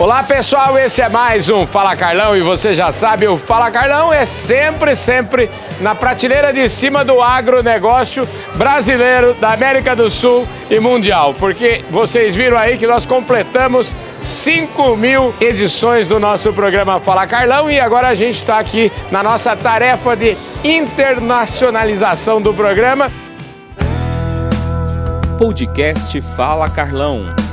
Olá pessoal, esse é mais um Fala Carlão e você já sabe, o Fala Carlão é sempre, sempre na prateleira de cima do agronegócio brasileiro, da América do Sul e mundial, porque vocês viram aí que nós completamos 5 mil edições do nosso programa Fala Carlão e agora a gente está aqui na nossa tarefa de internacionalização do programa. Podcast Fala Carlão.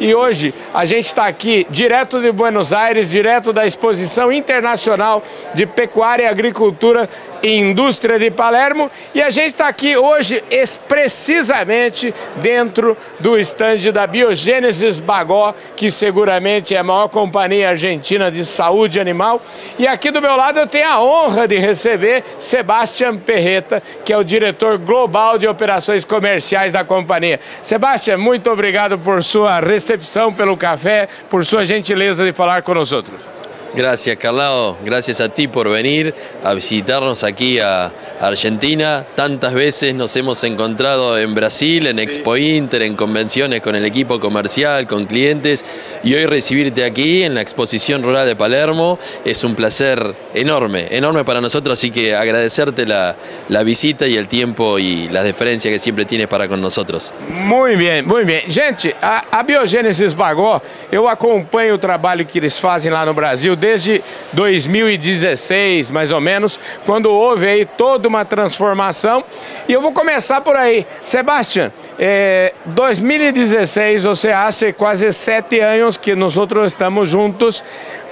E hoje a gente está aqui direto de Buenos Aires, direto da Exposição Internacional de Pecuária e Agricultura Indústria de Palermo e a gente está aqui hoje precisamente dentro do estande da Biogênesis Bagó, que seguramente é a maior companhia argentina de saúde animal. E aqui do meu lado eu tenho a honra de receber Sebastião Perreta, que é o diretor global de operações comerciais da companhia. Sebastião, muito obrigado por sua recepção, pelo café, por sua gentileza de falar outros. Gracias, Carlao. Gracias a ti por venir a visitarnos aquí a Argentina. Tantas veces nos hemos encontrado en Brasil, en Expo Inter, en convenciones con el equipo comercial, con clientes. Y hoy recibirte aquí en la exposición rural de Palermo es un placer enorme, enorme para nosotros. Así que agradecerte la, visita y el tiempo y la deferencia que siempre tienes para con nosotros. Muy bien, muy bien. Gente, a, a Biogênesis Bagó, eu acompanho o trabalho que eles fazem lá no Brasil desde 2016, mais ou menos, quando houve aí toda uma transformação. E eu vou começar por aí. Sebastião, eh, 2016, você há quase sete anos que nós estamos juntos.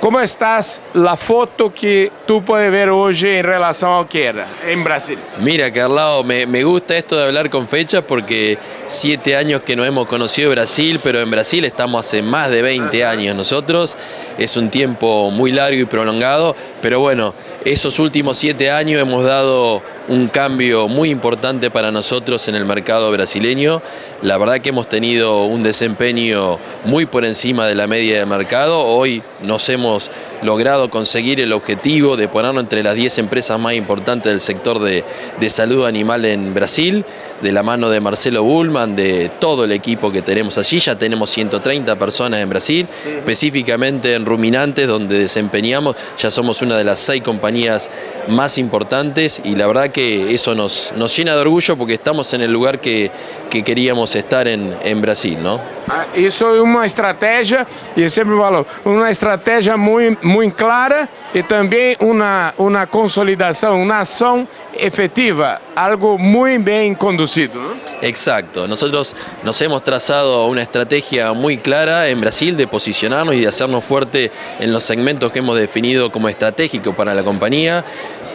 ¿Cómo estás? La foto que tú puedes ver hoy en relación a era en Brasil. Mira, Carlao, me, me, gusta esto de hablar con fechas porque siete años que no hemos conocido Brasil, pero en Brasil estamos hace más de 20 años nosotros. Es un tiempo muy largo y prolongado, pero bueno, esos últimos siete años hemos dado un cambio muy importante para nosotros en el mercado brasileño. La verdad que hemos tenido un desempeño muy por encima de la media de mercado. Hoy nos hemos logrado conseguir el objetivo de ponernos entre las 10 empresas más importantes del sector de, de salud animal en Brasil de la mano de Marcelo Bullman, de todo el equipo que tenemos allí. Ya tenemos 130 personas en Brasil, específicamente en ruminantes, donde desempeñamos, ya somos una de las seis compañías más importantes y la verdad que eso nos, nos llena de orgullo porque estamos en el lugar que, que queríamos estar en, en Brasil, ¿no? Ah, isso é uma estratégia, e eu sempre falo, uma estratégia muito, muito clara e também uma, uma consolidação, uma ação efetiva, algo muy bien conducido. ¿no? Exacto, nosotros nos hemos trazado una estrategia muy clara en Brasil de posicionarnos y de hacernos fuerte en los segmentos que hemos definido como estratégicos para la compañía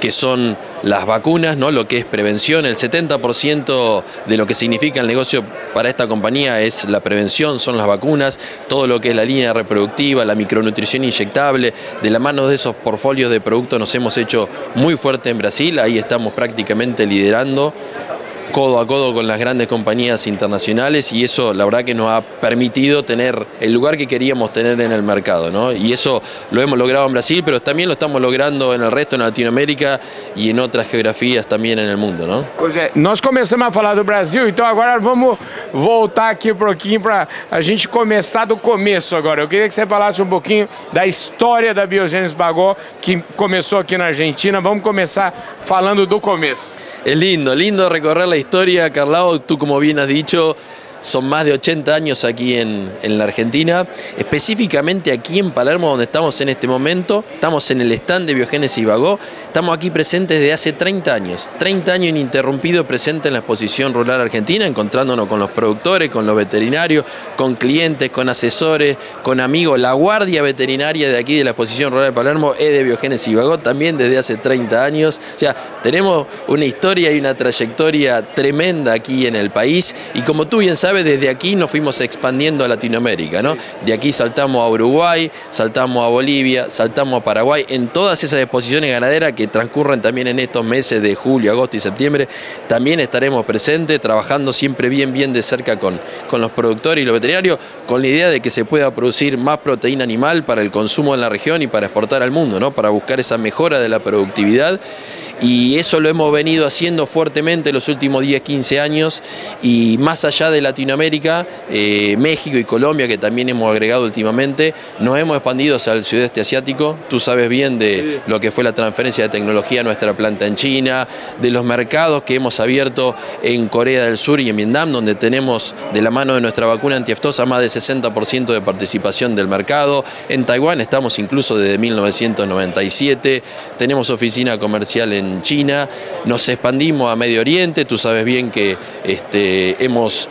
que son las vacunas, ¿no? lo que es prevención. El 70% de lo que significa el negocio para esta compañía es la prevención, son las vacunas, todo lo que es la línea reproductiva, la micronutrición inyectable. De la mano de esos portfolios de productos nos hemos hecho muy fuerte en Brasil, ahí estamos prácticamente liderando codo a codo con las grandes compañías internacionales y eso la verdad que nos ha permitido tener el lugar que queríamos tener en el mercado. ¿no? Y eso lo hemos logrado en Brasil, pero también lo estamos logrando en el resto de Latinoamérica y en otras geografías también en el mundo. ¿no? Pois é, nós começamos a falar do Brasil, então agora vamos voltar aqui um pouquinho para a gente começar do começo agora. Eu queria que você falasse um pouquinho da história da Biogênesis Bagó, que começou aqui na Argentina. Vamos começar falando do começo. Es lindo, lindo recorrer la historia, Carlao, tú como bien has dicho, son más de 80 años aquí en, la Argentina, específicamente aquí en Palermo, donde estamos en este momento. Estamos en el stand de Biogénesis Vagó. Estamos aquí presentes desde hace 30 años, 30 años ininterrumpido presente en la exposición rural argentina, encontrándonos con los productores, con los veterinarios, con clientes, con asesores, con amigos. La guardia veterinaria de aquí de la exposición rural de Palermo es de Biogénesis Vagó también desde hace 30 años. O sea, tenemos una historia y una trayectoria tremenda aquí en el país y como tú bien sabes, desde aquí nos fuimos expandiendo a Latinoamérica, ¿no? De aquí saltamos a Uruguay, saltamos a Bolivia, saltamos a Paraguay, en todas esas exposiciones ganaderas que transcurren también en estos meses de julio, agosto y septiembre, también estaremos presentes, trabajando siempre bien, bien de cerca con, con los productores y los veterinarios, con la idea de que se pueda producir más proteína animal para el consumo en la región y para exportar al mundo, ¿no? Para buscar esa mejora de la productividad Y eso lo hemos venido haciendo fuertemente los últimos 10, 15 años y más allá de Latinoamérica, eh, México y Colombia, que también hemos agregado últimamente, nos hemos expandido hacia el sudeste asiático. Tú sabes bien de lo que fue la transferencia de tecnología a nuestra planta en China, de los mercados que hemos abierto en Corea del Sur y en Vietnam, donde tenemos de la mano de nuestra vacuna antiaftosa más del 60% de participación del mercado. En Taiwán estamos incluso desde 1997, tenemos oficina comercial en China, nos expandimos a Medio Oriente, tú sabes bien que este, hemos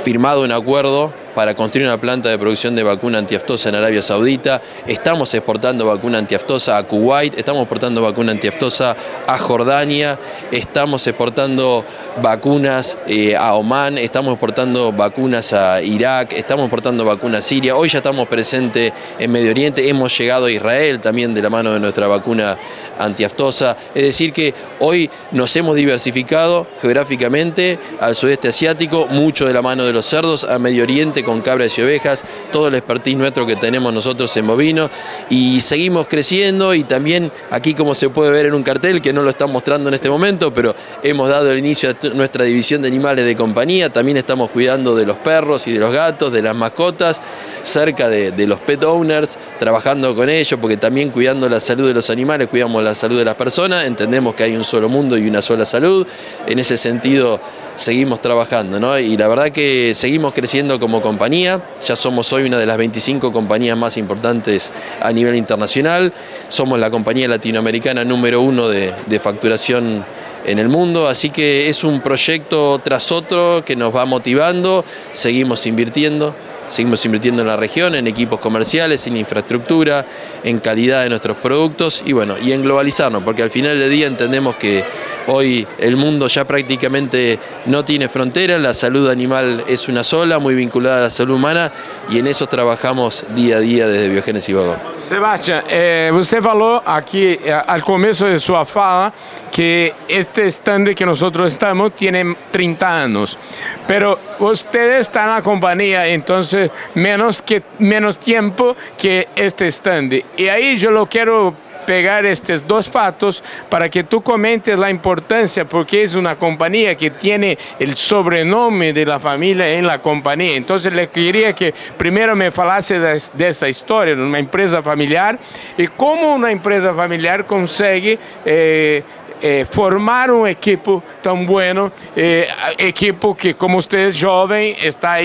firmado un acuerdo para construir una planta de producción de vacuna antiaftosa en Arabia Saudita. Estamos exportando vacuna antiaftosa a Kuwait, estamos exportando vacuna antiaftosa a Jordania, estamos exportando vacunas eh, a Oman, estamos exportando vacunas a Irak, estamos exportando vacunas a Siria. Hoy ya estamos presentes en Medio Oriente, hemos llegado a Israel también de la mano de nuestra vacuna antiaftosa. Es decir que hoy nos hemos diversificado geográficamente al sudeste asiático, mucho de la mano de los cerdos, a Medio Oriente con cabras y ovejas, todo el expertise nuestro que tenemos nosotros en bovinos y seguimos creciendo y también aquí como se puede ver en un cartel que no lo están mostrando en este momento, pero hemos dado el inicio a nuestra división de animales de compañía, también estamos cuidando de los perros y de los gatos, de las mascotas, cerca de, los pet owners, trabajando con ellos porque también cuidando la salud de los animales, cuidamos la salud de las personas, entendemos que hay un solo mundo y una sola salud, en ese sentido seguimos trabajando ¿no? y la verdad que seguimos creciendo como compañía, ya somos hoy una de las 25 compañías más importantes a nivel internacional, somos la compañía latinoamericana número uno de facturación en el mundo, así que es un proyecto tras otro que nos va motivando, seguimos invirtiendo, seguimos invirtiendo en la región, en equipos comerciales, en infraestructura, en calidad de nuestros productos y bueno, y en globalizarnos, porque al final del día entendemos que Hoy el mundo ya prácticamente no tiene fronteras, la salud animal es una sola, muy vinculada a la salud humana y en eso trabajamos día a día desde Biogénesis Vago. Sebastián, eh, usted falou aquí eh, al comienzo de su fala que este stand que nosotros estamos tiene 30 años, pero usted está en la compañía entonces menos, que, menos tiempo que este stand. Y ahí yo lo quiero pegar estes dois fatos para que tu comentes a importância, porque é uma companhia que tem o sobrenome de la família em la companhia. Então, le queria que primeiro me falasse dessa história, uma empresa familiar, e como uma empresa familiar consegue eh, eh, formar um equipo tão bueno, eh, equipo que como usted es joven, está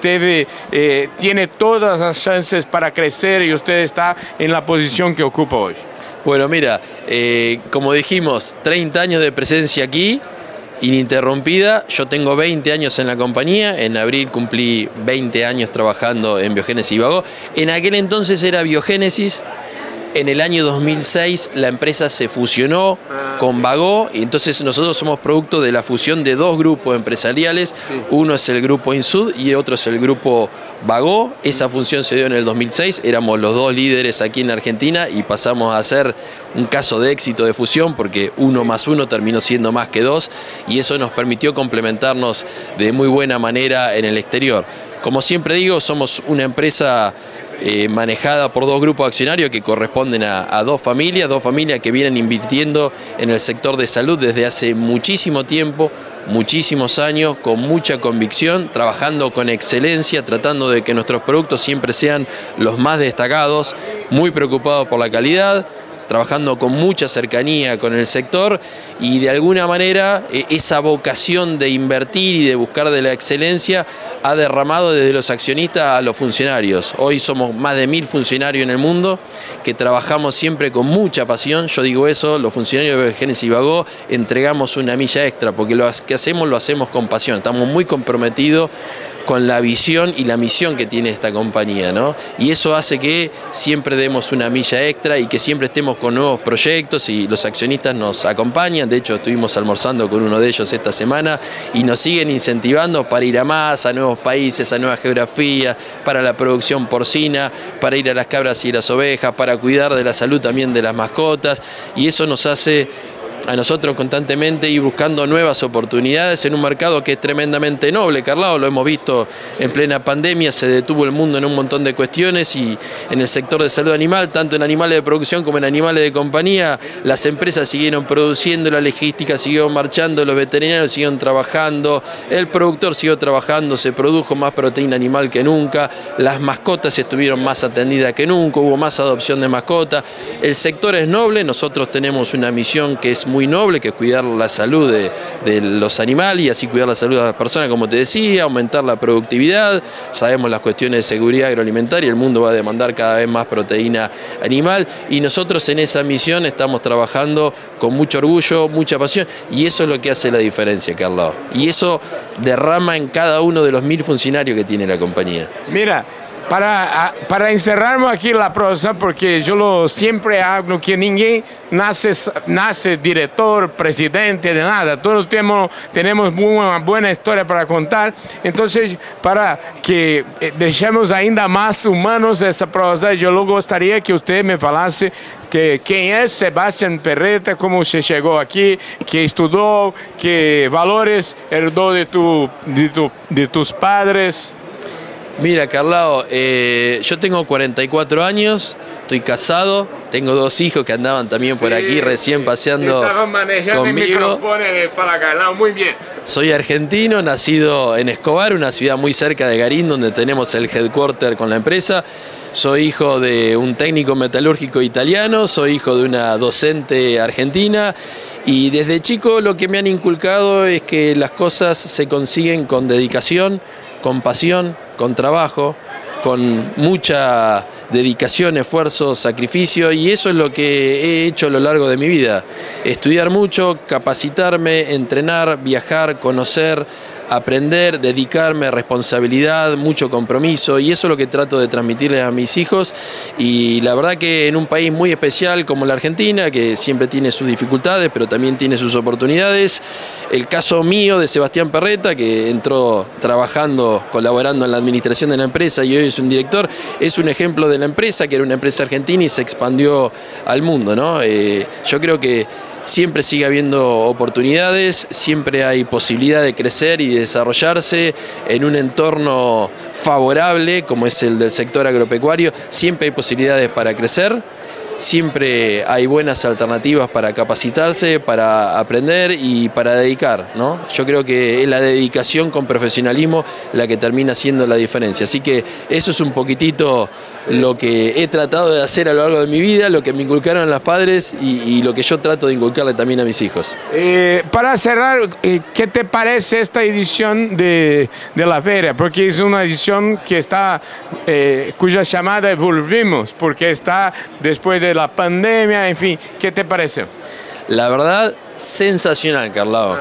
teve, eh, tiene todas as chances para crescer e usted está em la posição que ocupa hoje. Bueno, mira, como dijimos, 30 años de presencia aquí, ininterrumpida. Yo tengo 20 años en la compañía, en abril cumplí 20 años trabajando en Biogénesis Vago. En aquel entonces era Biogénesis, en el año 2006 la empresa se fusionó ah, con Vago y entonces nosotros somos producto de la fusión de dos grupos empresariales. Uno es el grupo Insud y otro es el grupo Vago. Esa función se dio en el 2006, éramos los dos líderes aquí en Argentina y pasamos a ser un caso de éxito de fusión porque uno más uno terminó siendo más que dos y eso nos permitió complementarnos de muy buena manera en el exterior. Como siempre digo, somos una empresa eh, manejada por dos grupos accionarios que corresponden a, dos familias, dos familias que vienen invirtiendo en el sector de salud desde hace muchísimo tiempo, muchísimos años, con mucha convicción, trabajando con excelencia, tratando de que nuestros productos siempre sean los más destacados, muy preocupados por la calidad, trabajando con mucha cercanía con el sector y de alguna manera e, esa vocación de invertir y de buscar de la excelencia ha derramado desde los accionistas a los funcionarios. Hoy somos más de mil funcionarios en el mundo que trabajamos siempre con mucha pasión. Yo digo eso, los funcionarios de Genesis Vago entregamos una milla extra porque lo que hacemos lo hacemos con pasión. Estamos muy comprometidos con la visión y la misión que tiene esta compañía, ¿no? Y eso hace que siempre demos una milla extra y que siempre estemos con nuevos proyectos y los accionistas nos acompañan. De hecho, estuvimos almorzando con uno de ellos esta semana y nos siguen incentivando para ir a más, a nuevos países, a nuevas geografías, para la producción porcina, para ir a las cabras y las ovejas, para cuidar de la salud también de las mascotas y eso nos hace a nosotros constantemente ir buscando nuevas oportunidades en un mercado que es tremendamente noble, Carlao, lo hemos visto en plena pandemia, se detuvo el mundo en un montón de cuestiones y en el sector de salud animal, tanto en animales de producción como en animales de compañía, las empresas siguieron produciendo, la logística siguió marchando, los veterinarios siguieron trabajando, el productor siguió trabajando, se produjo más proteína animal que nunca, las mascotas estuvieron más atendidas que nunca, hubo más adopción de mascotas, el sector es noble, nosotros tenemos una misión que es muy noble, que es cuidar la salud de, de los animales y así cuidar la salud de las personas, como te decía, aumentar la productividad, sabemos las cuestiones de seguridad agroalimentaria, el mundo va a demandar cada vez más proteína animal y nosotros en esa misión estamos trabajando con mucho orgullo, mucha pasión y eso es lo que hace la diferencia, Carlos. Y eso derrama en cada uno de los mil funcionarios que tiene la compañía. Mira, para, para encerrarmos aqui a prosa, porque eu sempre hablo que ninguém nasce, nasce diretor, presidente, de nada. Todos temos, temos uma boa história para contar. Então, para que eh, deixemos ainda mais humanos essa prosa, eu gostaria que você me falasse que quem é Sebastián Perreta, como você chegou aqui, que estudou, que valores herdou de, tu, de, tu, de tus padres. Mira, Carlao, eh, yo tengo 44 años, estoy casado, tengo dos hijos que andaban también por aquí recién paseando conmigo. para Carlao, muy bien. Soy argentino, nacido en Escobar, una ciudad muy cerca de Garín, donde tenemos el headquarter con la empresa. Soy hijo de un técnico metalúrgico italiano, soy hijo de una docente argentina y desde chico lo que me han inculcado es que las cosas se consiguen con dedicación, con pasión, con trabajo, con mucha dedicación, esfuerzo, sacrificio y eso es lo que he hecho a lo largo de mi vida. Estudiar mucho, capacitarme, entrenar, viajar, conocer, aprender, dedicarme, responsabilidad, mucho compromiso y eso es lo que trato de transmitirle a mis hijos y la verdad que en un país muy especial como la Argentina, que siempre tiene sus dificultades pero también tiene sus oportunidades, el caso mío de Sebastián Perreta, que entró trabajando, colaborando en la administración de la empresa y hoy es un director, es un ejemplo de la empresa, que era una empresa argentina y se expandió al mundo. ¿no? Eh, yo creo que siempre sigue habiendo oportunidades, siempre hay posibilidad de crecer y desarrollarse en un entorno favorable como es el del sector agropecuario, siempre hay posibilidades para crecer siempre hay buenas alternativas para capacitarse, para aprender y para dedicar. ¿no? Yo creo que es la dedicación con profesionalismo la que termina siendo la diferencia. Así que eso es un poquitito lo que he tratado de hacer a lo largo de mi vida, lo que me inculcaron los padres y, lo que yo trato de inculcarle también a mis hijos. Eh, para cerrar, eh, ¿qué te parece esta edición de, la feria? Porque es una edición que está, eh, cuya llamada volvimos, porque está después de la pandemia, en fin, ¿qué te parece? La verdad, sensacional, Carlao.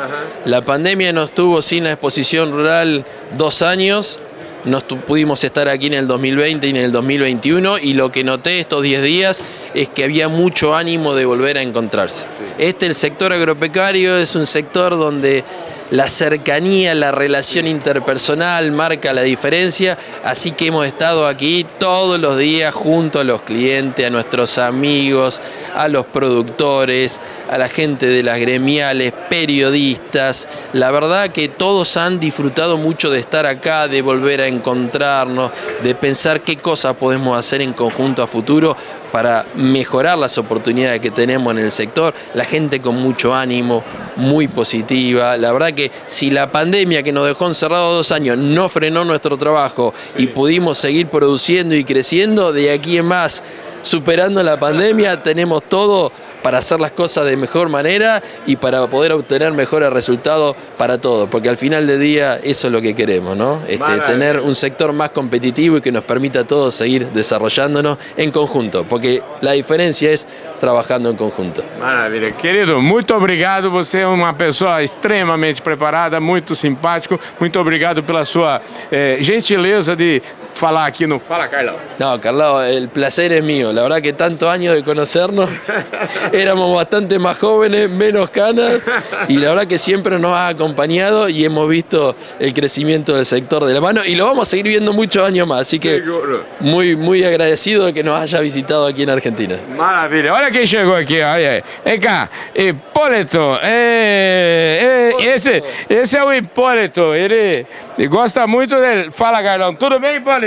La pandemia nos tuvo sin la exposición rural dos años. Nos pudimos estar aquí en el 2020 y en el 2021 y lo que noté estos 10 días es que había mucho ánimo de volver a encontrarse. Este, el sector agropecuario, es un sector donde la cercanía, la relación interpersonal marca la diferencia, así que hemos estado aquí todos los días junto a los clientes, a nuestros amigos, a los productores, a la gente de las gremiales, periodistas. La verdad que todos han disfrutado mucho de estar acá, de volver a encontrarnos, de pensar qué cosas podemos hacer en conjunto a futuro para mejorar las oportunidades que tenemos en el sector, la gente con mucho ánimo, muy positiva. La verdad que si la pandemia que nos dejó encerrados dos años no frenó nuestro trabajo y pudimos seguir produciendo y creciendo, de aquí en más, superando la pandemia, tenemos todo para hacer las cosas de mejor manera y para poder obtener mejores resultados para todos, porque al final del día eso es lo que queremos, ¿no? Este, tener un sector más competitivo y que nos permita a todos seguir desarrollándonos en conjunto, porque la diferencia es trabajando en conjunto. Maravilha. Querido, muito obrigado. Você é uma pessoa extremamente preparada, muito simpático. Muito obrigado pela sua eh, gentileza de falar aqui no Fala Carlão. No, Carlos, el placer es mío. La verdad que tantos años de conocernos, éramos bastante más jóvenes, menos canas, y la verdad que siempre nos ha acompañado y hemos visto el crecimiento del sector de la mano y lo vamos a seguir viendo muchos años más. Así que Seguro. muy, muy agradecido de que nos haya visitado aquí en Argentina. Maravilha. Olha quem chegou aqui, olha aí. Vem cá, Hipólito. É, é, esse, esse é o Hipólito. Ele, ele gosta muito dele. Fala, Carlão. Tudo bem, Hipólito?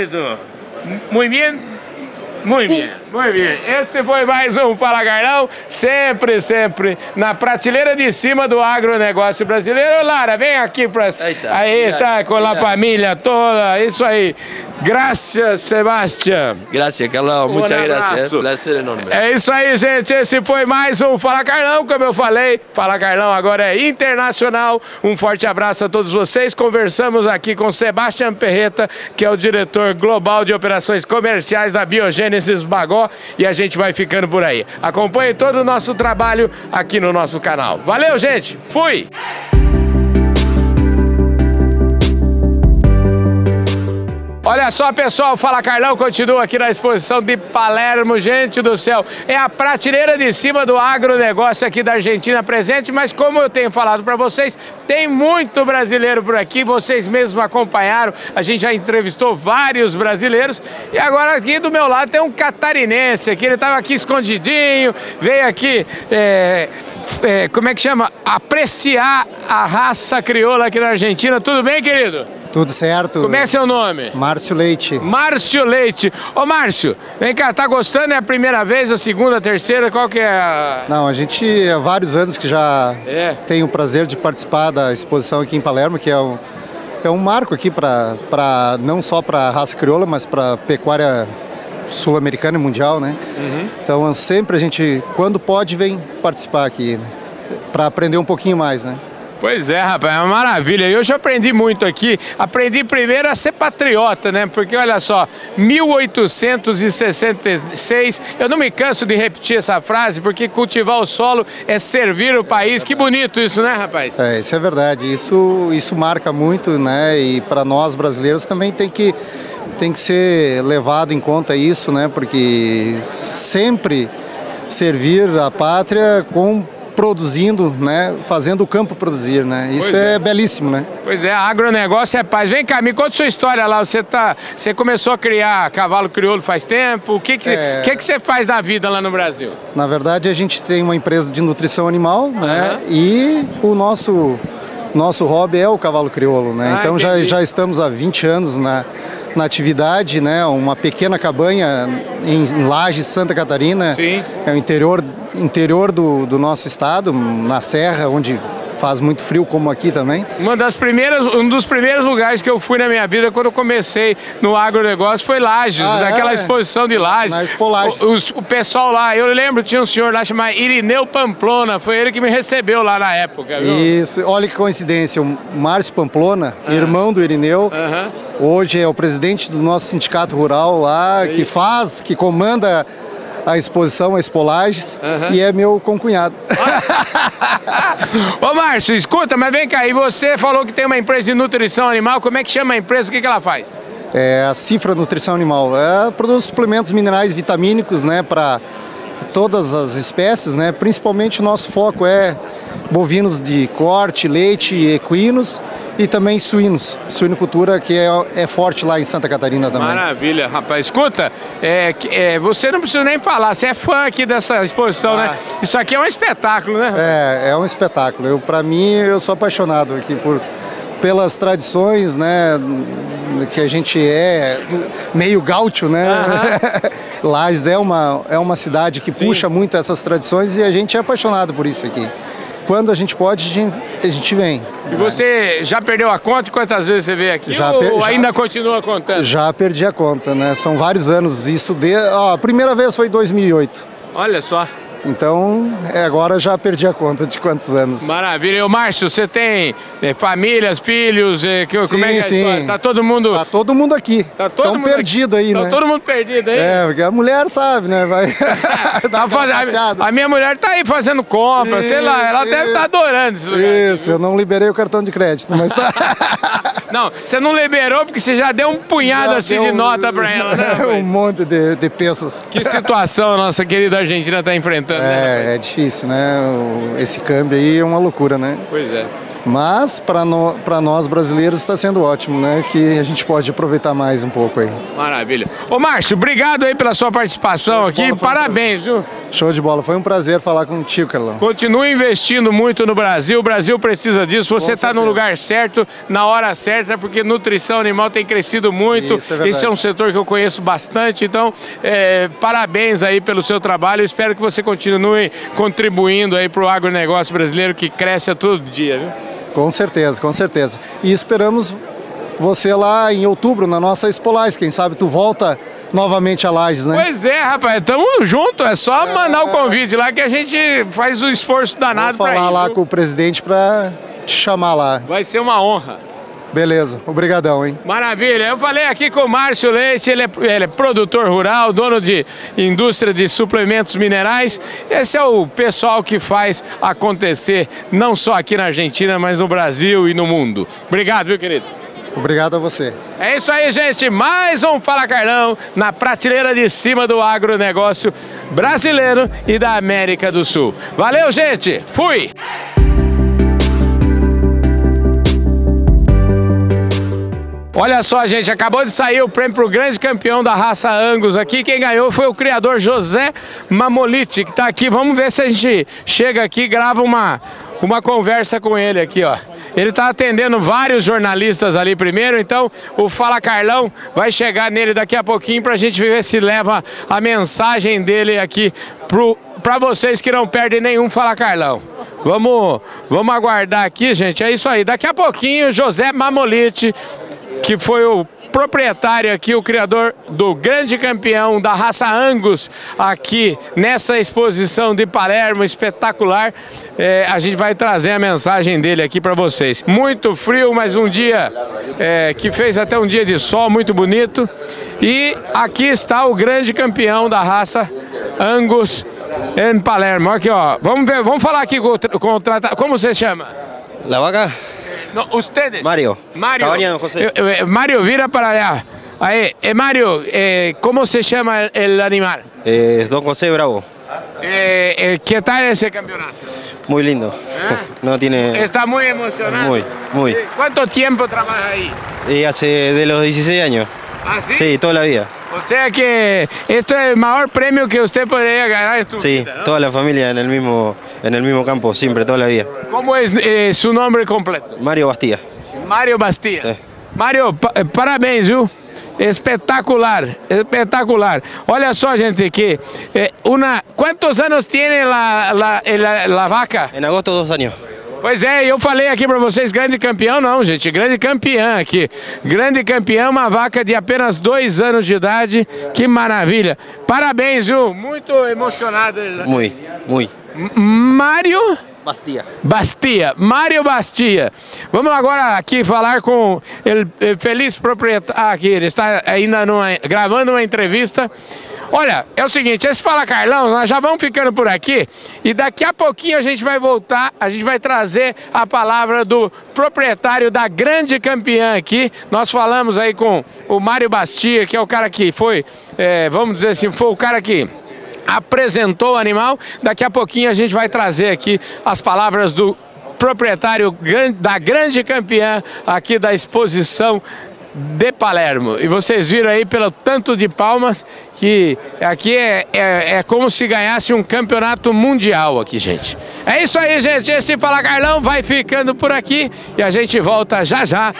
Muito bem? Muito bem, muito bem. Esse foi mais um Fala Carlão, sempre, sempre na prateleira de cima do agronegócio brasileiro. Lara, vem aqui para Aí tá. Com a família toda, isso aí. Graças, Sebastião. Gracias, Carlos. Muchas gracias. abrazo. eh. Placer enorme. É isso aí, gente. Esse foi mais um Fala Carlão, como eu falei. Fala Carlão agora é internacional. Um forte abraço a todos vocês. Conversamos aqui com Sebastião Perreta, que é o diretor global de operações comerciais da Biogênesis Bagó. E a gente vai ficando por aí. Acompanhe todo o nosso trabalho aqui no nosso canal. Valeu, gente. Fui! Olha só, pessoal, Fala Carlão continua aqui na exposição de Palermo, gente do céu. É a prateleira de cima do agronegócio aqui da Argentina presente, mas como eu tenho falado para vocês, tem muito brasileiro por aqui, vocês mesmos acompanharam, a gente já entrevistou vários brasileiros e agora aqui do meu lado tem um catarinense aqui, ele estava aqui escondidinho, veio aqui. é, é, como é que chama? Apreciar a raça crioula aqui na Argentina. Tudo bem, querido? Tudo certo? Como é seu nome? Márcio Leite. Márcio Leite. Ô Márcio, vem cá, tá gostando? É a primeira vez, a segunda, a terceira? Qual que é a... Não, a gente há vários anos que já É. tem o prazer de participar da exposição aqui em Palermo, que é um, é um marco aqui para não só para a raça crioula, mas para pecuária sul-americana e mundial, né? Então sempre a gente, quando pode, vem participar aqui, né? para aprender um pouquinho mais, né? Pois é, rapaz, é uma maravilha. E hoje eu aprendi muito aqui. Aprendi primeiro a ser patriota, né? Porque olha só, 1866, eu não me canso de repetir essa frase, porque cultivar o solo é servir o país. Que bonito isso, né, rapaz? É, isso é verdade. Isso, isso marca muito, né? E para nós brasileiros também tem que, tem que ser levado em conta isso, né? Porque sempre servir a pátria com produzindo, né? Fazendo o campo produzir, né? Isso Pois é. é. belíssimo, né? Pois é, agronegócio é paz. Vem cá, me conta sua história lá. Você, tá, você começou a criar cavalo crioulo faz tempo. O que, que, É. que, que você faz da vida lá no Brasil? Na verdade, a gente tem uma empresa de nutrição animal, né? E o nosso nosso hobby é o cavalo crioulo, né? Ah, então já, entendi. já estamos há 20 anos na, na atividade, né? Uma pequena cabanha em, Lages, Santa Catarina. Sim. É o interior interior do, do nosso estado, na serra, onde faz muito frio como aqui também. Uma das primeiras, um dos primeiros lugares que eu fui na minha vida quando eu comecei no agronegócio foi Lages, Ah, naquela é? exposição de Lages. Na Expo Lages. O, os- o pessoal lá, eu lembro, tinha um senhor lá chamado Irineu Pamplona, foi ele que me recebeu lá na época, viu? Isso, olha que coincidência, o Márcio Pamplona, irmão do Irineu, hoje é o presidente do nosso sindicato rural lá, que faz, que comanda a exposição, a Expolages, e é meu concunhado. Ô Márcio, escuta, mas vem cá, e você falou que tem uma empresa de nutrição animal, como é que chama a empresa, o que, que ela faz? É a Cifra Nutrição Animal. É, produz suplementos minerais vitamínicos, né, para todas as espécies, né? Principalmente o nosso foco é bovinos de corte, leite, equinos e também suínos. Suinocultura que é, é forte lá em Santa Catarina também. Maravilha, rapaz. Escuta, é, é, você não precisa nem falar, você é fã aqui dessa exposição, né? Isso aqui é um espetáculo, né? É, é um espetáculo. Eu, para mim, eu sou apaixonado aqui por pelas tradições, né, que a gente é meio gaúcho, né? Lages é uma é uma cidade que puxa muito essas tradições e a gente é apaixonado por isso aqui. Quando a gente pode, a gente, vem. E você já perdeu a conta quantas vezes você veio aqui? Já ou já- ainda continua contando? Já perdi a conta, né? São vários anos isso de, ó, a primeira vez foi em 2008. Olha só. Então, é, agora já perdi a conta de quantos anos. Maravilha. E o Márcio, você tem é, famílias, filhos? É, que, Sim, como é que é sim. Tá todo mundo. Tá todo mundo aqui. Tá todo Tão mundo perdido aí, tá né? todo mundo perdido aí. É, porque a mulher sabe, né? Vai Tá fazendo- a, minha mulher tá aí fazendo compra, sei lá, ela Isso, deve estar isso. adorando esse lugar. Isso, eu não liberei o cartão de crédito, mas tá. Não, você não liberou porque você já deu um punhado Já assim de um- nota pra ela, né? um monte de, de pesos. Que situação a nossa querida Argentina tá enfrentando, né? rapaz? É, é difícil, né? Esse câmbio aí é uma loucura, né? Pois é. Mas para no, pra nós brasileiros está sendo ótimo, né? Que a gente pode aproveitar mais um pouco aí. Maravilha. Ô, Márcio, obrigado aí pela sua participação aqui. bola, foi um Parabéns, viu? Show de bola. Foi um prazer falar contigo, Carlão. Continue investindo muito no Brasil. O Brasil precisa disso. Você está no lugar certo, na hora certa, porque nutrição animal tem crescido muito. Isso é. Esse é um setor que eu conheço bastante. Então, é, parabéns aí pelo seu trabalho. Eu espero que você continue contribuindo aí para o agronegócio brasileiro que cresce a todo dia. Viu? Com certeza, com certeza. E esperamos você lá em outubro na nossa Expo Lages. Quem sabe tu volta novamente a Lages, né? Pois é, rapaz, tamo junto. É só mandar o convite lá que a gente faz o esforço Vou danado para falar ir. lá viu? com o presidente para te chamar lá. Vai ser uma honra. Beleza, obrigadão, hein? Maravilha. Eu falei aqui com o Márcio Leite, ele é, ele é produtor rural, dono de indústria de suplementos minerais. Esse é o pessoal que faz acontecer, não só aqui na Argentina, mas no Brasil e no mundo. Obrigado, viu, querido? Obrigado a você. É isso aí, gente. Mais um Fala Carlão na prateleira de cima do agronegócio brasileiro e da América do Sul. Valeu, gente. Fui! Olha só, gente, acabou de sair o prêmio para o grande campeão da raça Angus aqui. Quem ganhou foi o criador José Mamoliti, que está aqui. Vamos ver se a gente chega aqui e grava uma, uma conversa com ele aqui, ó. Ele está atendendo vários jornalistas ali primeiro, então o Fala Carlão vai chegar nele daqui a pouquinho para a gente ver se leva a mensagem dele aqui para vocês que não perdem nenhum Fala Carlão. Vamos, vamos aguardar aqui, gente. É isso aí. Daqui a pouquinho, José Mamoliti que foi o proprietário aqui, o criador do grande campeão da raça Angus aqui nessa exposição de Palermo espetacular. É, a gente vai trazer a mensagem dele aqui para vocês. Muito frio, mas um dia é, que fez até um dia de sol muito bonito. E aqui está o grande campeão da raça Angus em Palermo. Aqui, ó. Vamos ver, vamos falar aqui com, o com o Como você chama? La vaca, No, ustedes. Mario. Mario. José. Eh, eh, Mario, vira para allá. Ahí. Eh, Mario, eh, ¿cómo se llama el, el animal? Don José Bravo. ¿Qué tal ese campeonato? Muy lindo. No tiene. Está muy emocionado. Muy, muy. ¿Cuánto tiempo trabaja ahí? Y hace de los 16 años. ¿Ah, sí? Sí, toda la vida. O sea que esto es el mayor premio que usted podría ganar en su Sí, vida, ¿no? toda la familia en el mismo, en el mismo campo, siempre, toda la vida. ¿Cómo es eh, su nombre completo? Mario Bastía. Mário Bastia. Sim. Mário, pa- eh, parabéns, viu? Espetacular, espetacular. Olha só, gente, aqui. eh, una, quantos anos tem la, la, la, la vaca? En agosto, dos años. Pois é, eu falei aqui para vocês, grande campeão não, gente, grande campeã aqui. Grande campeão, uma vaca de apenas dois anos de idade, que maravilha. Parabéns, viu? Muito emocionado. Muy, muy. Mário... Bastía. Bastia, Mário Bastia. Vamos agora aqui falar com o feliz proprietário. Ah, aqui, ele está ainda numa- gravando uma entrevista. Olha, é o seguinte, esse Fala Carlão, nós já vamos ficando por aqui e daqui a pouquinho a gente vai voltar, a gente vai trazer a palavra do proprietário da grande campeã aqui. Nós falamos aí com o Mário Bastia, que é o cara que foi, é, vamos dizer assim, foi o cara que apresentou o animal. Daqui a pouquinho a gente vai trazer aqui as palavras do proprietário da grande campeã aqui da exposição de Palermo. E vocês viram aí pelo tanto de palmas que aqui é, é, é como se ganhasse um campeonato mundial aqui, gente. É isso aí, gente. Esse Fala Carlão vai ficando por aqui e a gente volta já já.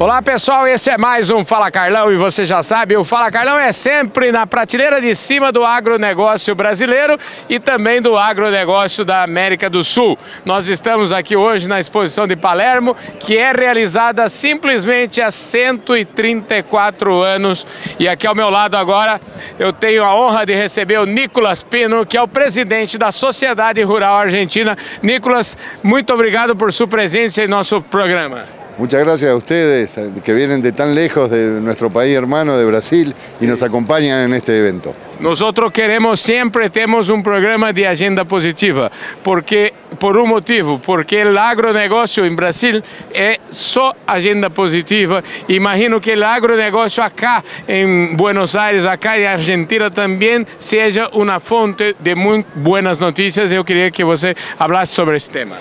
Olá pessoal, esse é mais um Fala Carlão e você já sabe, o Fala Carlão é sempre na prateleira de cima do agronegócio brasileiro e também do agronegócio da América do Sul. Nós estamos aqui hoje na exposição de Palermo, que é realizada simplesmente há 134 anos. E aqui ao meu lado agora eu tenho a honra de receber o Nicolas Pino, que é o presidente da Sociedade Rural Argentina. Nicolas, muito obrigado por sua presença em nosso programa. Muchas gracias a ustedes que vienen de tan lejos de nuestro país hermano de Brasil y nos acompañan en este evento. Nosotros queremos siempre, tenemos un programa de agenda positiva, porque por un motivo, porque el agronegocio en Brasil es só agenda positiva. Imagino que el agronegocio acá en Buenos Aires, acá en Argentina también sea una fuente de muy buenas noticias. Yo quería que usted hablase sobre este tema.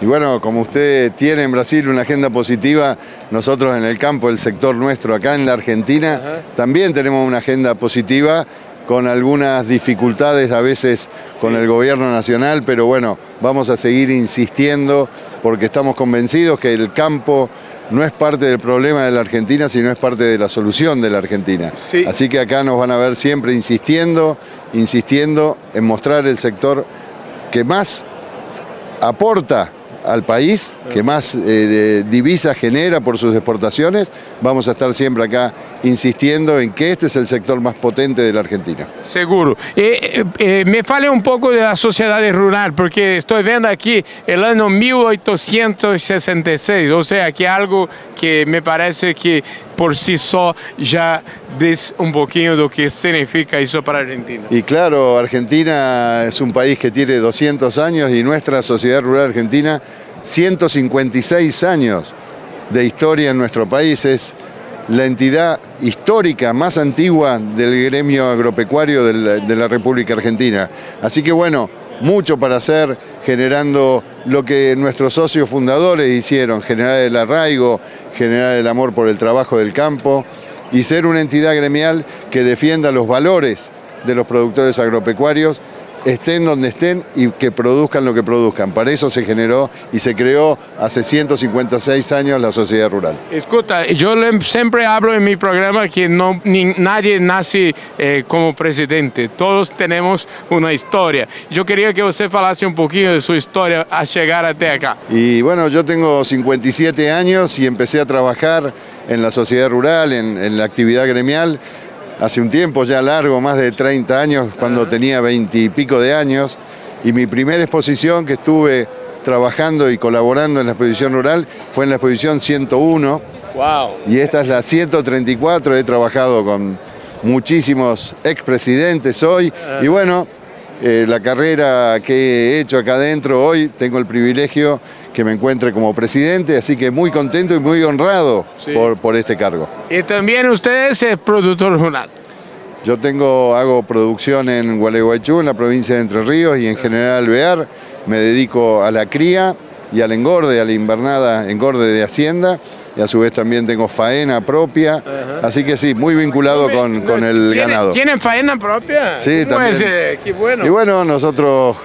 Y bueno, como usted tiene en Brasil una agenda positiva, nosotros en el campo, el sector nuestro acá en la Argentina, también tenemos una agenda positiva con algunas dificultades a veces con el gobierno nacional, pero bueno, vamos a seguir insistiendo porque estamos convencidos que el campo no es parte del problema de la Argentina, sino es parte de la solución de la Argentina. Así que acá nos van a ver siempre insistiendo, insistiendo en mostrar el sector que más aporta al país, que más eh, divisas genera por sus exportaciones, vamos a estar siempre acá insistiendo en que este es el sector más potente de la Argentina. Seguro. Eh, eh, me fale un poco de la sociedad rural, porque estoy viendo aquí el año 1866, o sea, que algo que me parece que por sí solo ya dice un poquito de lo que significa eso para Argentina. Y claro, Argentina es un país que tiene 200 años y nuestra sociedad rural argentina 156 años de historia en nuestro país. Es la entidad histórica más antigua del gremio agropecuario de la, República Argentina. Así que bueno, mucho para hacer, generando lo que nuestros socios fundadores hicieron, generar el arraigo, generar el amor por el trabajo del campo y ser una entidad gremial que defienda los valores de los productores agropecuarios estén donde estén y que produzcan lo que produzcan. Para eso se generó y se creó hace 156 años la sociedad rural. Escuta, yo siempre hablo en mi programa que no, nadie nace eh, como presidente, todos tenemos una historia. Yo quería que usted falase un poquito de su historia a llegar hasta acá. Y bueno, yo tengo 57 años y empecé a trabajar en la sociedad rural, en, en la actividad gremial hace un tiempo ya largo, más de 30 años, cuando tenía 20 y pico de años, y mi primera exposición que estuve trabajando y colaborando en la exposición rural fue en la exposición 101. Wow. Y esta es la 134, he trabajado con muchísimos expresidentes hoy, y bueno, eh, la carrera que he hecho acá adentro hoy, tengo el privilegio que me encuentre como presidente, así que muy contento y muy honrado por, por, este cargo. Y también usted es productor rural. Yo tengo, hago producción en Gualeguaychú, en la provincia de Entre Ríos y en General Alvear. Me dedico a la cría y al engorde, a la invernada, engorde de hacienda y a su vez también tengo faena propia, así que sí, muy vinculado con, con el ganado. ¿Tienen faena propia? Sí, también. Qué bueno. Y bueno, nosotros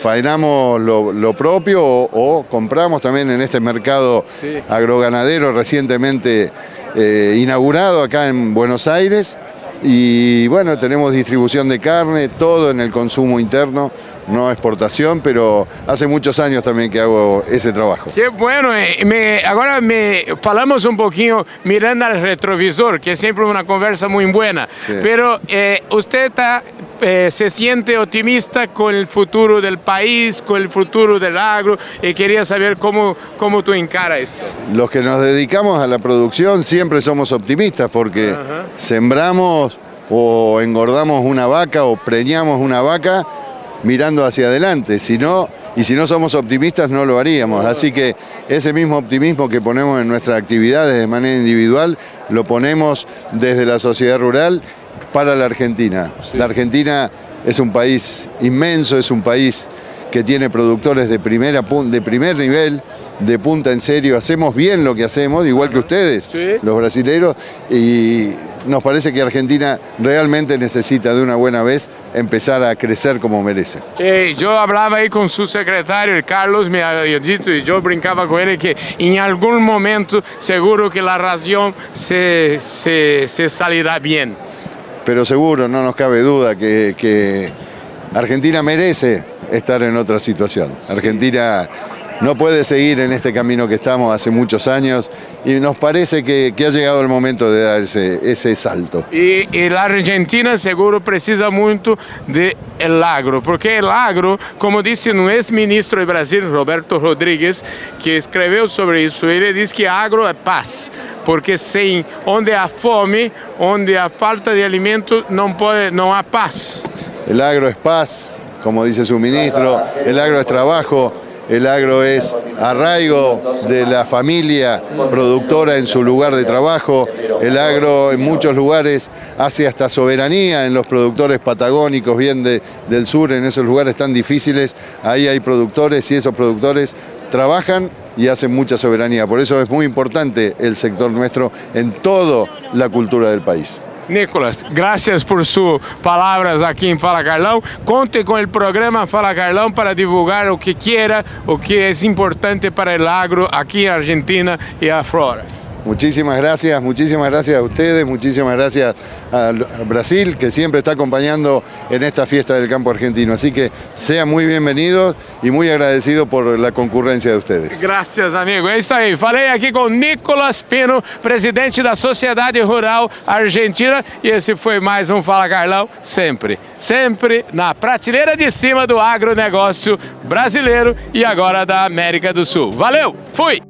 faenamos lo, propio o, compramos también en este mercado agroganadero recientemente eh, inaugurado acá en Buenos Aires. Y bueno, tenemos distribución de carne, todo en el consumo interno, no exportación, pero hace muchos años también que hago ese trabajo. Qué bueno, eh, me, ahora me falamos un poquito mirando al retrovisor, que es siempre una conversa muy buena, pero eh, usted está eh, se siente optimista con el futuro del país, con el futuro del agro, y quería saber cómo, cómo tú encaras esto. Los que nos dedicamos a la producción siempre somos optimistas porque sembramos o engordamos una vaca o preñamos una vaca mirando hacia adelante, si no, y si no somos optimistas no lo haríamos. Así que ese mismo optimismo que ponemos en nuestras actividades de manera individual, lo ponemos desde la sociedad rural para la Argentina. La Argentina es un país inmenso, es un país que tiene productores de, primera, de primer nivel, de punta en serio, hacemos bien lo que hacemos, igual que ustedes, los brasileños, y nos parece que Argentina realmente necesita de una buena vez empezar a crecer como merece. Eh, yo hablaba ahí con su secretario, el Carlos, me había dicho, y yo brincaba con él, que en algún momento seguro que la razón se, se, se salirá bien. Pero seguro, no nos cabe duda que, que Argentina merece estar en otra situación. Argentina no puede seguir en este camino que estamos hace muchos años y nos parece que, que ha llegado el momento de dar ese, ese salto. E, e la Argentina seguro precisa muito de el agro, porque el agro, como disse um ex-ministro do Brasil, Roberto Rodrigues, que escreveu sobre isso, ele diz que agro é paz, porque sem onde há fome, onde há falta de alimento, não pode, não há paz. El agro es paz, como dice su ministro, el agro es trabajo, el agro es arraigo de la familia productora en su lugar de trabajo, el agro en muchos lugares hace hasta soberanía en los productores patagónicos, bien de- del sur, en esos lugares tan difíciles, ahí hay productores y esos productores trabajan y hacen mucha soberanía. Por eso es muy importante el sector nuestro en toda la cultura del país. Nicolas, graças por suas palavras aqui em Fala Carlão. Conte com o programa Fala Carlão para divulgar o que quiera, o que é importante para o agro aqui em Argentina e afora. Muchísimas gracias, muchísimas gracias a ustedes, muchísimas gracias a Brasil, que siempre está acompañando en esta fiesta del campo argentino. Así que sean muy bienvenidos y muy agradecidos por la concurrencia de ustedes. Graças, amigo. É isso aí. Falei aqui com Nicolas Pino, presidente da Sociedade Rural Argentina. E esse foi mais um Fala Carlão, sempre, sempre na prateleira de cima do agronegócio brasileiro e agora da América do Sul. Valeu, fui!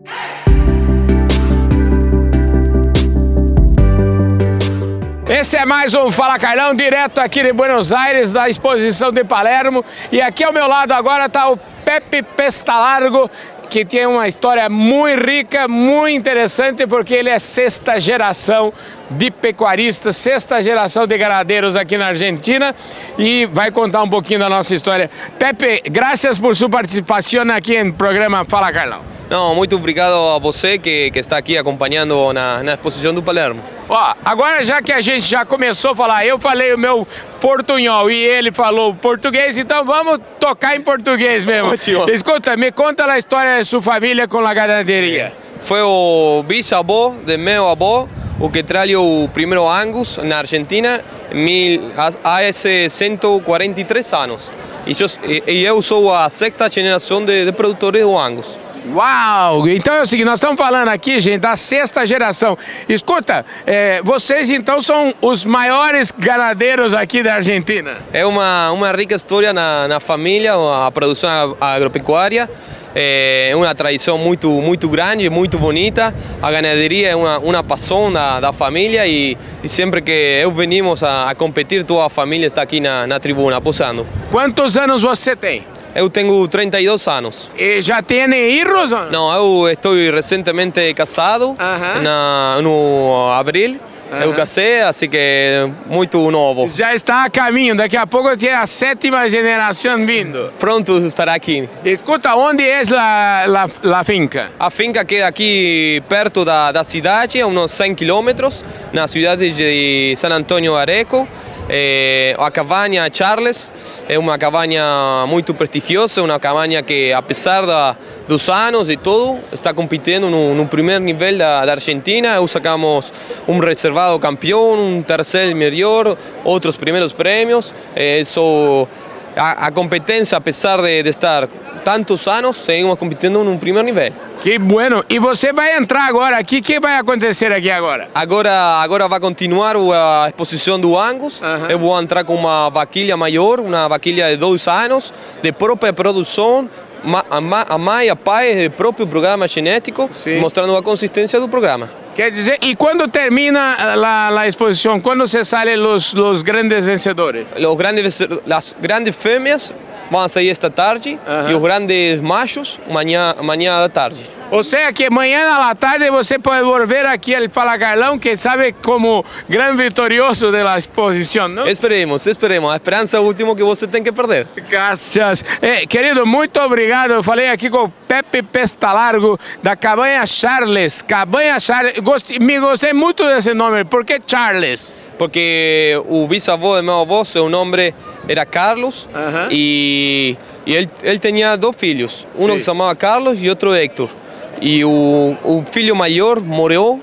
Esse é mais um Fala Carlão, direto aqui de Buenos Aires, da exposição de Palermo. E aqui ao meu lado agora está o Pepe Pestalargo, que tem uma história muito rica, muito interessante, porque ele é sexta geração de pecuaristas, sexta geração de ganadeiros aqui na Argentina e vai contar um pouquinho da nossa história. Pepe, graças por sua participação aqui no programa Fala Carlão. Não, muito obrigado a você que, que está aqui acompanhando na, na exposição do Palermo. Ó, agora já que a gente já começou a falar, eu falei o meu portunhol e ele falou português, então vamos tocar em português mesmo. Ótimo. Escuta, me conta a história de sua família com a ganaderia. Foi o bisavô de meu avô o que traiu o primeiro Angus na Argentina mil, há há esse 143 anos. E eu, e eu sou a sexta geração de, de produtores do Angus. Uau! Então é o seguinte, nós estamos falando aqui, gente, da sexta geração. Escuta, é, vocês então são os maiores ganadeiros aqui da Argentina. É uma, uma rica história na, na família, a produção agropecuária. É uma tradição muito, muito grande, muito bonita. A ganaderia é uma, uma paixão da, da família e, e sempre que eu venimos a, a competir, toda a família está aqui na, na tribuna, aposando. Quantos anos você tem? Eu tenho 32 anos. E já tem hijos? ou Não, eu estou recentemente casado, Aham. na, no abril. Eu casei, assim que muito novo. Já está a caminho, daqui a pouco tem a sétima geração vindo. Pronto estará aqui. Escuta, onde é a, finca? A finca queda aqui perto da, da cidade, a uns 100 quilômetros, na cidade de San Antônio Areco. É, a cabanha Charles é uma cabanha muito prestigiosa, uma cabanha que, apesar da, dos anos e tudo, está competindo no, no primeiro nível da, da Argentina. Eu sacamos um reservado campeão, um terceiro melhor, outros primeiros prêmios. É, sou a, a competência, apesar de, de estar tantos anos, seguimos competindo num primeiro nível. Que bueno. E você vai entrar agora aqui, o que vai acontecer aqui agora? Agora, agora vai continuar a exposição do Angus. Aham. Eu vou entrar com uma vaquilha maior, uma vaquilha de dois anos, de própria produção, a a a pai do próprio programa genético, Sim. mostrando a consistência do programa. Quer dizer, e quando termina a, a exposição? Quando se salen os, os grandes vencedores? Los grandes, las grandes fêmeas vão sair esta tarde Aham. e os grandes machos amanhã, amanhã da tarde. O sea que mañana a la tarde você pode volver aqui al Fala Carlão, que sabe como gran vitorioso de la exposición, ¿no? Esperemos, esperemos. A esperança é o último que você tem que perder. Graças. Eh, querido, muito obrigado. Eu falei aqui com o Pepe Pestalargo, da Cabanha Charles. Cabanha Charles. Gost- me gostei muito desse nome. Por que Charles? Porque o bisavô do meu avô, seu nome era Carlos, Aham. e, e ele, ele tinha dois filhos. Um Sim. que se chamava Carlos e outro Héctor. E o, o filho maior morreu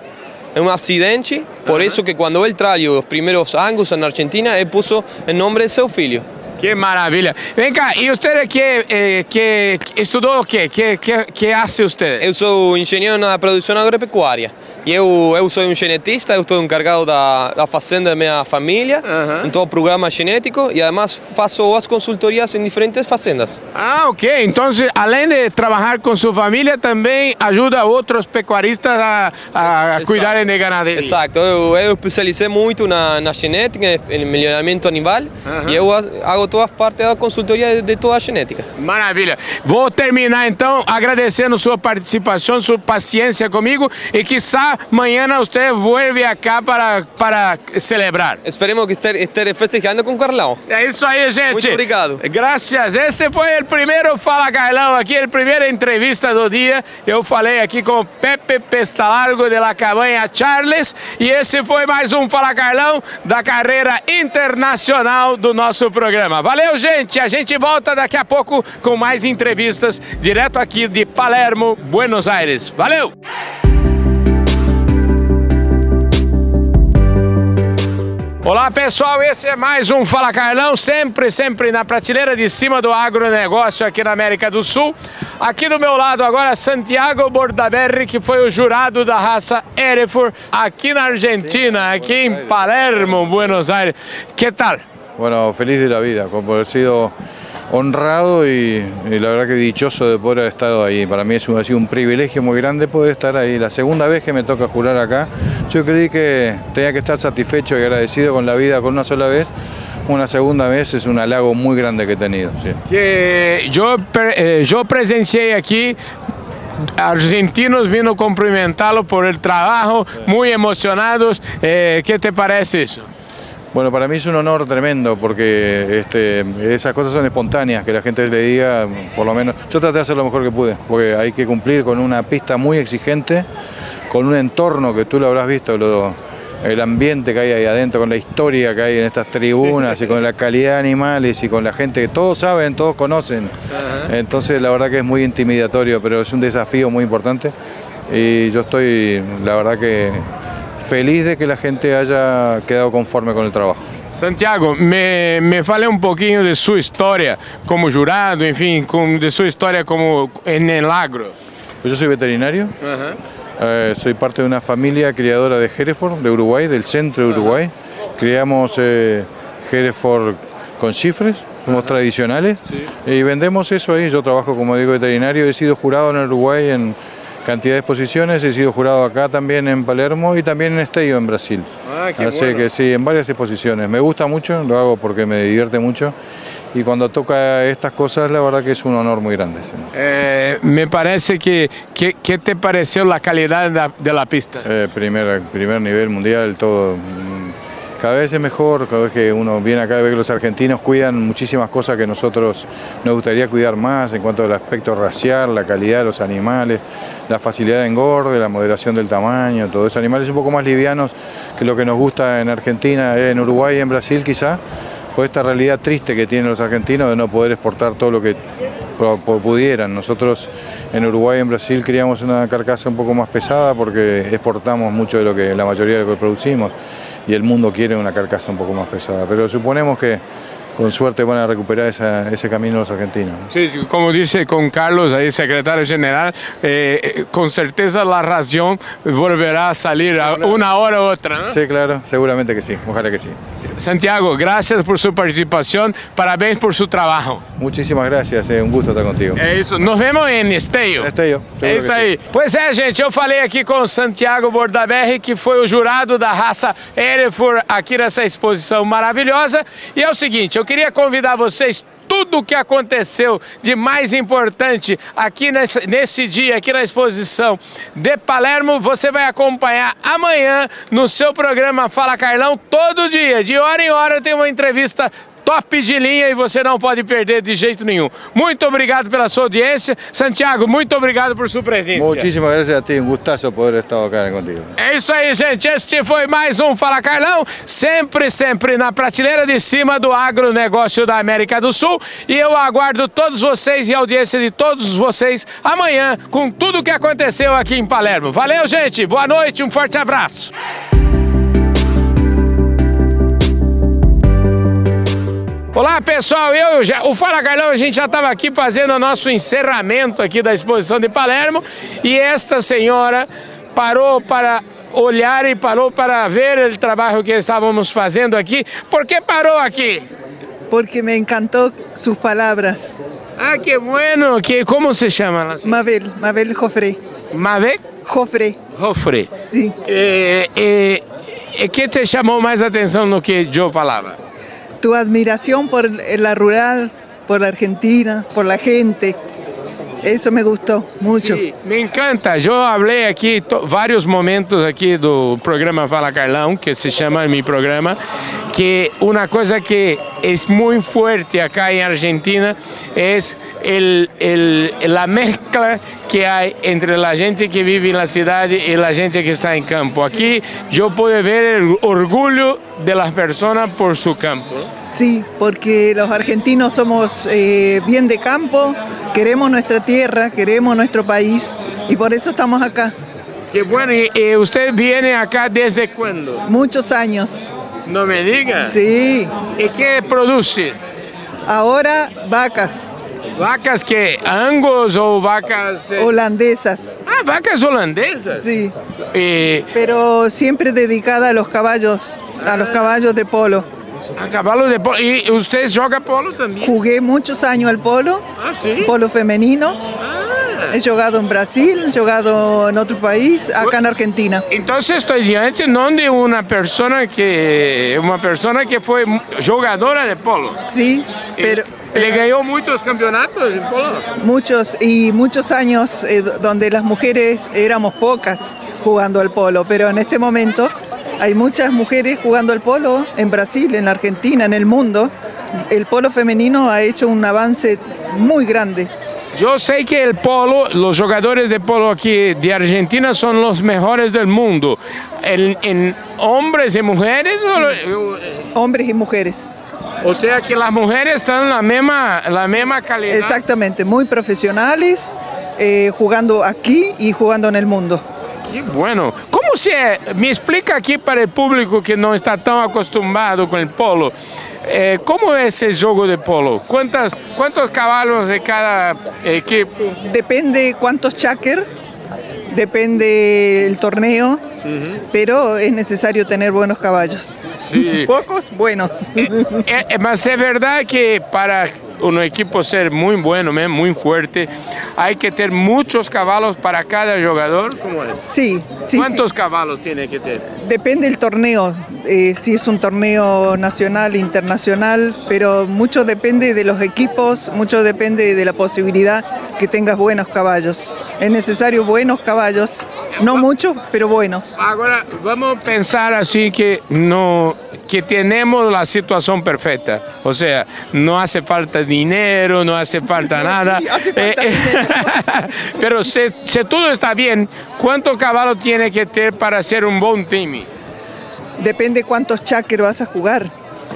em um acidente, por isso que quando ele traiu os primeiros anos na Argentina, ele pôs o nome de seu filho. Que maravilha. Vem cá, e você que, eh, que estudou o quê? Que, que, que hace você? Eu sou engenheiro na produção agropecuária. E eu, eu sou um genetista, eu estou encarregado da, da fazenda da minha família, Aham. em todo o programa genético, e además faço as consultorias em diferentes fazendas. Ah, ok. Então, além de trabalhar com sua família, também ajuda outros pecuaristas a, a cuidarem de ganaderia. Exato, eu, eu especializei muito na, na genética, em melhoramento animal, Aham. e eu a- hago todas parte da consultoria de, toda a genética. Maravilha. Vou terminar então agradecendo sua participação, sua paciência comigo e quizá amanhã você vuelve acá para, para celebrar. Esperemos que esté, esté festejando com Carlão. É isso aí, gente. Muito obrigado. Graças. Esse foi o primeiro Fala Carlão aqui, a primeira entrevista do dia. Eu falei aqui com Pepe Pestalargo de la Cabanha Charles e esse foi mais um Fala Carlão da carreira internacional do nosso programa. Valeu, gente. A gente volta daqui a pouco com mais entrevistas direto aqui de Palermo, Buenos Aires. Valeu! Olá pessoal, esse é mais um Fala Carlão, sempre, sempre na prateleira de cima do agronegócio aqui na América do Sul. Aqui do meu lado agora Santiago Bordaberry, que foi o jurado da raça Hereford aqui na Argentina, aqui em Palermo, Buenos Aires. Que tal? Bueno, feliz de la vida, sido honrado y, la verdad que dichoso de poder haber estado ahí. Para mí es un, un privilegio muy grande poder estar ahí. La segunda vez que me toca jurar acá, yo creí que tenía que estar satisfecho y agradecido con la vida con una sola vez. Una segunda vez es un halago muy grande que he tenido. Que per- eh, eu presenciei aqui argentinos vindo cumprimentá-lo por el trabalho, muito emocionados. Eh, que te parece isso? Bueno, para mí es un honor tremendo porque este, esas cosas son espontáneas, que la gente le diga, por lo menos, yo traté de hacer lo mejor que pude, porque hay que cumplir con una pista muy exigente, con un entorno que tú lo habrás visto, lo- el ambiente que hay ahí adentro, con la historia que hay en estas tribunas y con la calidad de animales y con la gente que todos saben, todos conocen. Entonces la verdad que es muy intimidatorio, pero es un desafío muy importante y yo estoy, la verdad que feliz de que la gente haya quedado conforme con el trabajo. Santiago, me, me fale um pouquinho de sua história como jurado, enfim, com, de sua história como en el agro. Pues yo soy veterinario, eh, soy parte de una familia criadora de Hereford, de Uruguay, del centro de Uruguay. Criamos eh, Hereford con cifres, somos tradicionales y vendemos eso ahí. Yo trabajo como digo veterinario, he sido jurado en Uruguay en cantidad de exposiciones, he sido jurado acá también en Palermo y también en Esteio en Brasil. Ah, qué Así bueno. que sí, en varias exposiciones. Me gusta mucho, lo hago porque me divierte mucho y cuando toca estas cosas la verdad que es un honor muy grande. sí. Eh, me parece que, que, que te pareceu la calidad da- de la pista? Eh, primer, primer nivel mundial, todo. Cada vez es mejor, cada vez que uno viene acá ve que los argentinos cuidan muchísimas cosas que nosotros nos gustaría cuidar más en cuanto al aspecto racial, la calidad de los animales, la facilidad de engorde, la moderación del tamaño, todo eso. Animales un poco más livianos que lo que nos gusta en Argentina, en Uruguay y en Brasil quizá, por esta realidad triste que tienen los argentinos de no poder exportar todo lo que pu- pu- pudieran. Nosotros en Uruguay y en Brasil criamos una carcasa un poco más pesada porque exportamos mucho de lo que la mayoría de lo que producimos y el mundo quiere una carcasa un poco más pesada. Pero suponemos que con suerte van a recuperar esa- ese camino los argentinos. Sí, como dice con Carlos, ahí secretario general, eh, eh, con certeza la ración volverá a salir a una hora u otra. ¿no? Sí, claro, seguramente que sí, ojalá que sí. Santiago, gracias por su participación, parabéns por su trabajo. Muchísimas gracias, é um gosto estar contigo. É isso, nos vemos em Esteio. Esteio, É isso aí. Pois é, gente, eu falei aqui com o Santiago Bordaberry, que foi o jurado da raça Hereford aqui nessa exposição maravilhosa. E é o seguinte, eu queria convidar vocês tudo o que aconteceu de mais importante aqui nesse, nesse dia, aqui na exposição de Palermo, você vai acompanhar amanhã no seu programa Fala Carlão, todo dia, de hora em hora tem uma entrevista top de linha e você não pode perder de jeito nenhum. Muito obrigado pela sua audiência. Santiago, muito obrigado por sua presença. Muchísimas gracias a ti, un gustazo poder estar acá contigo. É isso aí, gente. Este foi mais um Fala Carlão, sempre, sempre na prateleira de cima do agronegócio da América do Sul. E eu aguardo todos vocês e a audiência de todos vocês amanhã com tudo o que aconteceu aqui em Palermo. Valeu, gente. Boa noite, um forte abraço. Olá pessoal, eu já, o Fala Carlão, a gente já estava aqui fazendo o nosso encerramento aqui da exposição de Palermo e esta senhora parou para olhar e parou para ver o trabalho que estávamos fazendo aqui. Por que parou aqui? Porque me encantó sus palabras. Ah, qué bueno. Que, ¿Cómo se la señora? Mabel, Mabel Jofre. Mabel Jofre, Jofre. sí. Eh, eh, eh, ¿Qué te llamó más atención lo que yo falaba? Tu admiración por la rural, por la Argentina, por la gente. Eso me gustó mucho. Sim, me encanta. Falei aqui to- vários momentos aqui do programa Fala Carlão, que se chama meu programa, que uma coisa que é muito forte acá em Argentina el, el, la mezcla que há entre a gente que vive na cidade e a gente que está em campo. Aqui eu pude ver o orgulho de las personas por su campo. Sí, porque los argentinos somos eh, bien de campo, queremos nuestra tierra, queremos nuestro país y por eso estamos acá. Que bueno, e, e usted viene acá desde quando? Muchos años. Não me diga. Sí, E que produce? ahora vacas Vacas que Angus ou vacas. eh, holandesas. Ah, vacas holandesas. Sí, Eh, pero siempre dedicada a los caballos, a los caballos de polo. a cavalo de polo. E usted joga polo também? Jugué muchos años al polo, Ah, sim. polo femenino. Ah. He jugado en Brasil, he jugado en otro país, acá en Argentina. Então estou diante não de uma pessoa que uma pessoa que foi jogadora de polo. Sí, pero, Ele ganhou muitos campeonatos de polo. muchos y muchos años eh, donde las mujeres éramos pocas jugando al polo, pero en este momento hay muchas mujeres jugando al polo en Brasil, en la Argentina, en el mundo. El polo femenino ha hecho un avance muy grande. Eu sei que el polo, os jogadores de polo aqui de Argentina são os melhores do mundo. En, en hombres e mulheres? Ou, Hombres y mujeres. Ou seja, que as mulheres estão na mesma, na mesma qualidade. Exactamente, muy profesionales, eh, jugando aquí y jugando en el mundo. Que bueno. Como se? Me explica aqui para o público que não está tão acostumado com o polo. eh, como é esse jogo de polo? Quantas, quantos cavalos de cada equipo? Depende cuántos cháquer, depende el torneo, pero es necesario tener buenos caballos. Sí. Pocos, buenos. É, é, mas é verdade que para um equipo ser muito bueno, muito forte, há que ter muitos cavalos para cada jogador. Como é? Sí, sí, Quantos cavalos tem que ter? sí. Depende del torneo, eh, si es un torneo nacional, internacional, pero mucho depende de los equipos, mucho depende de la posibilidad que tengas buenos caballos. Es necesario buenos caballos, no muchos, pero buenos. Agora vamos pensar assim que no que temos a situação perfeita, ou seja, não hace falta dinheiro, não hace falta nada. sí, hace falta Eh, Pero se, se tudo está bem, quanto cavalo tem que ter para ser um bom time? Depende cuántos cháquer vas a jugar.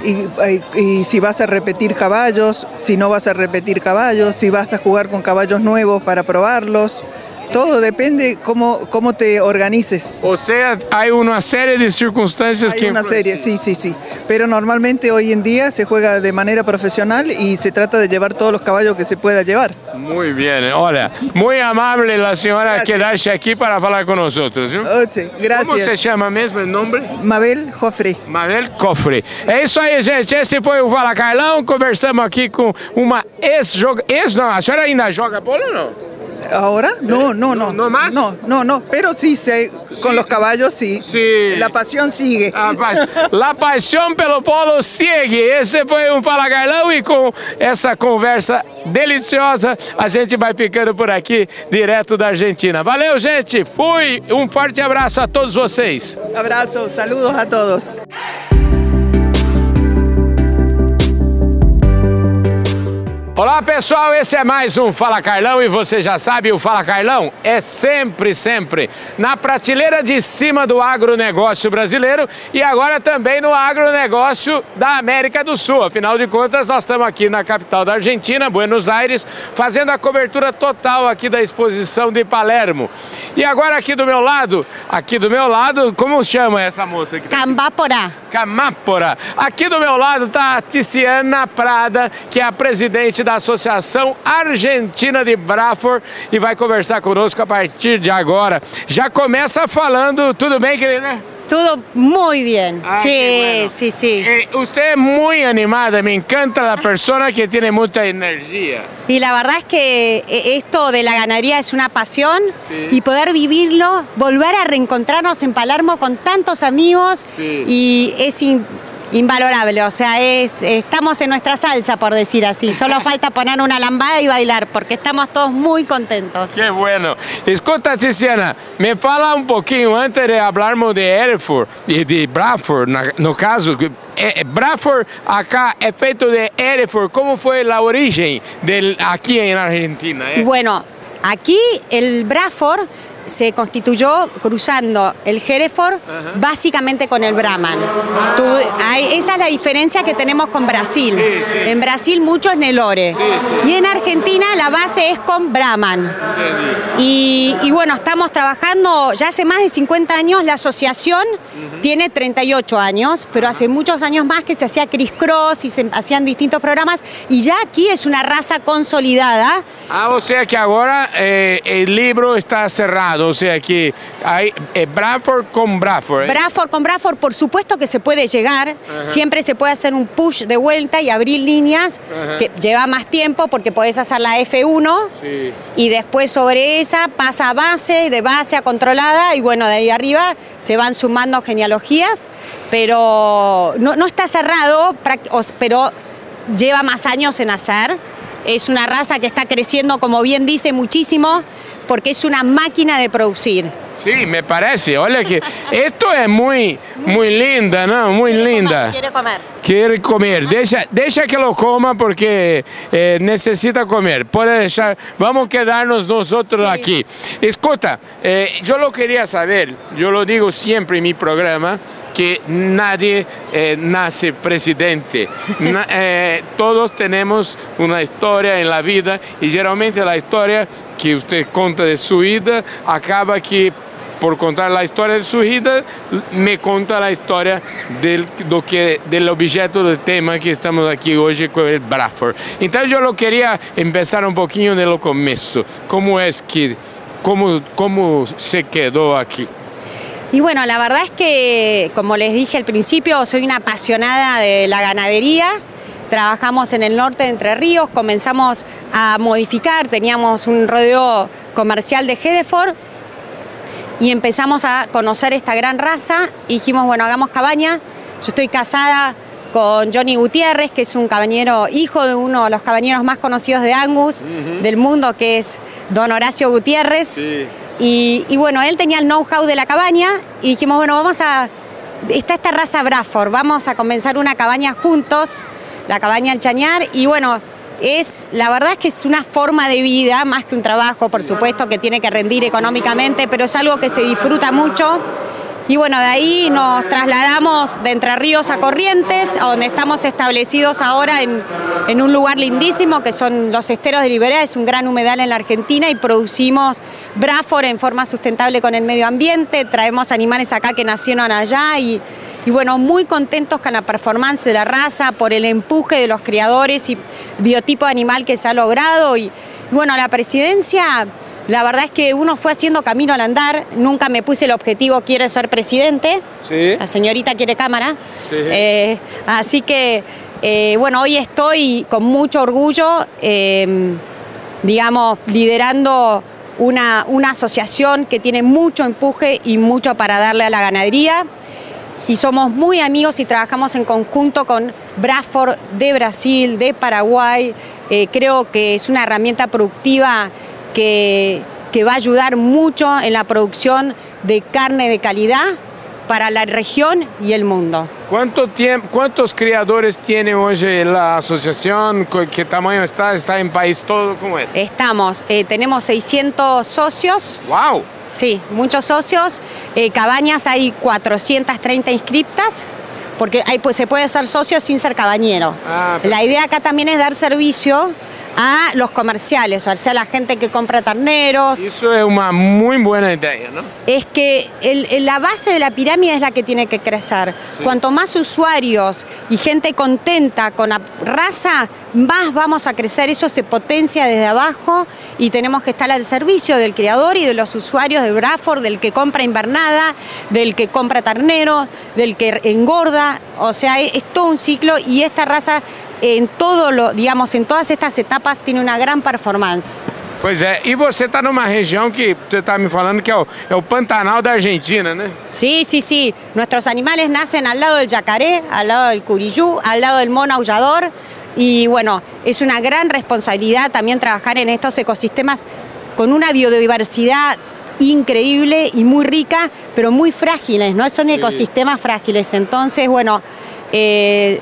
Y, y- y si vas a repetir caballos, si no vas a repetir caballos, si vas a jugar con caballos nuevos para probarlos. Todo depende cómo, cómo te organices. Ou seja, há uma série de circunstâncias que Hay una serie, sí, sí, sí. Pero normalmente hoy en día se juega de manera profesional y se trata de llevar todos los caballos que se pueda llevar. Muito bem, olha, muito amável a senhora Gracias. quedar-se aqui para falar com nós outros, viu? Oye, Como se gracias. chama mesmo o nome? Mabel Jofre. Mabel Cofre. É isso aí, gente. Esse foi o Fala Carlão. Conversamos aqui com uma ex-joga. Ex não, a senhora ainda joga bola ou não? ¿Ahora? No, no, no. ¿No más? No, no, no. Pero sí, sé, con los caballos sí. Sí. La pasión sigue. A pa- La paixão pelo polo segue. Esse foi um Fala e com essa conversa deliciosa, a gente vai ficando por aqui, direto da Argentina. Valeu, gente. Fui. Um forte abraço a todos vocês. Abrazo, saludos a todos. Olá pessoal, esse é mais um Fala Carlão e você já sabe, o Fala Carlão é sempre, sempre na prateleira de cima do agronegócio brasileiro e agora também no agronegócio da América do Sul. Afinal de contas, nós estamos aqui na capital da Argentina, Buenos Aires, fazendo a cobertura total aqui da exposição de Palermo. E agora aqui do meu lado, aqui do meu lado, como chama essa moça aqui? Cambápora. Camápora. Aqui do meu lado está a Ticiana Prada, que é a presidente da Associação Argentina de Braford e vai conversar conosco a partir de agora. Já começa falando, tudo bem, querida? Todo muy bien. Ah, sí, bueno. sí, sí. Eh, usted es muy animada, me encanta la persona que tiene mucha energía. Y la verdad es que eh, esto de la ganadería es una pasión Sí. y poder vivirlo, volver a reencontrarnos en Palermo con tantos amigos Sí. y es invalorable. O sea, es, estamos en nuestra salsa, por decir así. Solo falta poner una lambada y bailar porque estamos todos muy contentos. Que bueno. Escuta, Tiziana, me fala um pouquinho antes de hablarmos de Hereford e de Bradford, no caso. eh, Bradford acá é feito de Hereford. Como foi a origem del, aqui em Argentina? eh? Bueno, aquí el Braford se constituyó cruzando el Hereford básicamente con el Brahman. Tú- hay- esa es la diferencia que tenemos con Brasil. Sí, sí. En Brasil mucho es Nelore. Sí. Y en Argentina la base es con Brahman. Y, y bueno, estamos trabajando ya hace más de 50 años, la asociación tiene 38 años, pero hace muchos años más que se hacía Criss Cross y se hacían distintos programas y ya aquí es una raza consolidada. Ah, o sea que agora eh, el libro está cerrado, o sea que hay eh, Bradford con Bradford. eh? Bradford con Bradford, por supuesto que se puede llegar, siempre se puede hacer un push de vuelta y abrir líneas, Ajá. que lleva más tiempo porque podés hacer la F1 Sí. y después sobre esa pasa a base, de base a controlada y bueno, de ahí arriba se van sumando genealogías, pero no, no está cerrado, pero lleva más años en hacer. Es una raza que está creciendo, como bien dice, muchísimo, porque es una máquina de producir. Sí, me parece. Olha que esto es muy, muy linda, ¿no? Muy linda. Quiere comer. Quiere comer, deixa, deixa que lo coma porque eh, necesita comer. Puede deixar, vamos quedarnos nosotros aquí. Escuta, eh, yo lo quería saber, yo lo digo siempre en mi programa, que nadie eh, nace presidente. Na- todos tenemos una historia en la vida y generalmente la historia que usted cuenta de su vida acaba que por contar a história de sua vida, me conta a história del, do que, del objeto do tema que estamos aqui hoje com o Bradford. Então eu lo queria começar um pouquinho do começo. Como é que, como, como se quedou aqui? Y bueno, la verdad es que, como les dije al principio, soy una apasionada de la ganadería. Trabajamos en el norte de Entre Ríos, comenzamos a modificar, teníamos un rodeo comercial de Hedeford y empezamos a conocer esta gran raza y dijimos, bueno, hagamos cabaña. Yo estoy casada con Johnny Gutiérrez, que es un cabañero, hijo de uno de los cabañeros más conocidos de Angus del mundo, que es don Horacio Gutiérrez. Y, y bueno, él tenía el know-how de la cabaña y dijimos, bueno, vamos a... Está esta raza Bradford, vamos a comenzar una cabaña juntos, la cabaña El Chañar, y bueno, es, la verdad es que es una forma de vida, más que un trabajo, por supuesto, que tiene que rendir económicamente, pero es algo que se disfruta mucho. Y bueno, de ahí nos trasladamos de Entre Ríos a Corrientes, donde estamos establecidos ahora en, en un lugar lindísimo que son los esteros de Liberá, es un gran humedal en la Argentina y producimos Bradford en forma sustentable con el medio ambiente, traemos animales acá que nacieron allá y, y bueno, muy contentos con la performance de la raza, por el empuje de los criadores y biotipo animal que se ha logrado. Y bueno, la presidencia, la verdad es que uno fue haciendo camino al andar, nunca me puse el objetivo, quiero ser presidente. Sí. La señorita quiere cámara. Sí. Eh, así que, eh, bueno, hoy estoy con mucho orgullo, eh, digamos, liderando una, una asociación que tiene mucho empuje y mucho para darle a la ganadería y somos muy amigos y trabajamos en conjunto con Bradford de Brasil, de Paraguay. Eh, creo que es una herramienta productiva que, que va a ayudar mucho en la producción de carne de calidad para la región y el mundo. ¿Cuánto tiempo, ¿Cuántos criadores tiene hoy la asociación? ¿Qué tamaño está? ¿Está en país todo? ¿Cómo es? Estamos, eh, tenemos 600 socios. ¡Wow! Sí, muchos socios. Eh, cabañas hay 430 inscriptas, porque hay, pues, se puede ser socio sin ser cabañero. Ah, la idea acá también es dar servicio a los comerciales, o sea, a la gente que compra terneros. Eso es una muy buena idea, ¿no? Es que el- la base de la pirámide es la que tiene que crecer. Cuanto más usuarios y gente contenta con la raza, más vamos a crecer. Eso se potencia desde abajo y tenemos que estar al servicio del criador y de los usuarios de Bradford, del que compra invernada, del que compra terneros, del que engorda. O sea, es todo un ciclo y esta raza en todo lo, digamos, en todas estas etapas tiene una gran performance. Pois é, e você está numa região que você está me falando que é o, é o Pantanal da Argentina, né? Sí, sí, sí. Nuestros animales nacen al lado del yacaré, al lado del curiyú, al lado del mono aullador. Y bueno, es una gran responsabilidad también trabajar en estos ecosistemas con una biodiversidad increíble y muy rica, pero muy frágiles, ¿no? Son ecosistemas frágiles. Entonces, bueno, eh,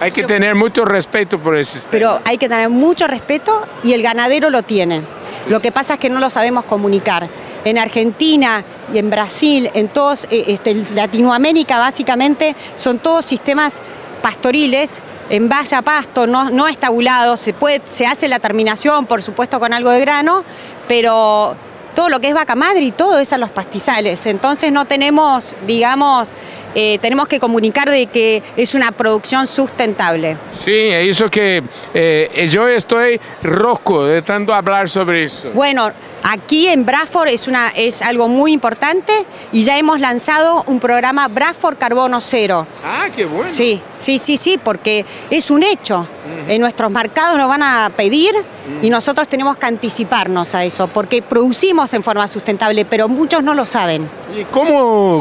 Hay que tener mucho respeto por esse sistema. pero hay que tener mucho respeto y el ganadero lo tiene. Lo que pasa es que no lo sabemos comunicar. En Argentina y en Brasil, en todos, eh, este, Latinoamérica básicamente, son todos sistemas pastoriles en base a pasto, no, no estabulados. Se, puede, se hace la terminación, por supuesto, con algo de grano, pero todo lo que es vaca madre y todo es a los pastizales. Entonces no tenemos, digamos, eh, tenemos que comunicar de que es una producción sustentable. É isso que eh, eu estou roco de tanto falar sobre isso. Bueno, aquí en Bradford es, una, es algo muy importante y ya hemos lanzado un programa Bradford Carbono Cero. Ah, que bueno. Sí, sí, sí, sí, porque es un hecho. En nuestros mercados nos van a pedir y nosotros tenemos que anticiparnos a eso, porque producimos en forma sustentable, pero muchos no lo saben.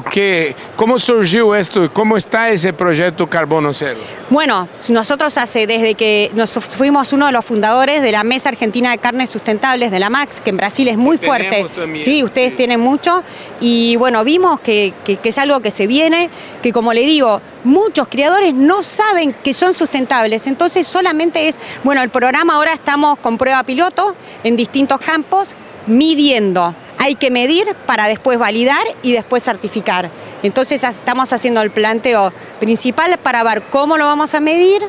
Que como surgiu esto? Como está esse projeto Carbono Cero? Bueno, nosotros hace desde que nos fuimos uno de los fundadores de la Mesa Argentina de Carnes Sustentables de la MAX, que en Brasil es muy fuerte. Sí, ustedes sí. tienen mucho. Y bueno, vimos que, que- que es algo que se viene, que como le digo, muchos criadores no saben que son sustentables. Entonces solamente es, bueno, el programa ahora estamos con prueba piloto en distintos campos, midiendo. Hay que medir para después validar y después certificar. Entonces estamos haciendo el planteo principal para ver cómo lo vamos a medir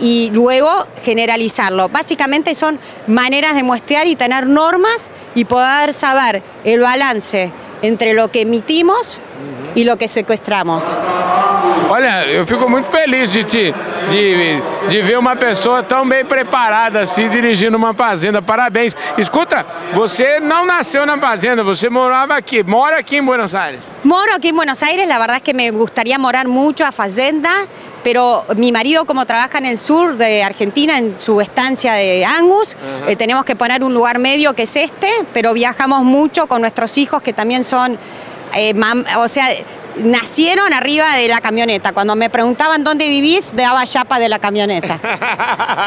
y luego generalizarlo. Básicamente son maneras de muestrear y tener normas y poder saber el balance entre lo que emitimos y lo que secuestramos. Olha, eu fico muito feliz de, te, de, de ver uma pessoa tão bem preparada assim, dirigindo uma fazenda. Parabéns. Escuta, você não nasceu na fazenda, você morava aqui, mora aqui em Buenos Aires. Moro aquí en Buenos Aires, la verdad es que me gustaría morar mucho a Fazenda, pero mi marido como trabaja en el sur de Argentina, en su estancia de Angus, eh, tenemos que poner un lugar medio que es este, pero viajamos mucho con nuestros hijos que también son, eh, mam- o sea, nacieron arriba de la camioneta. Cuando me preguntaban dónde vivís, daba chapa de la camioneta.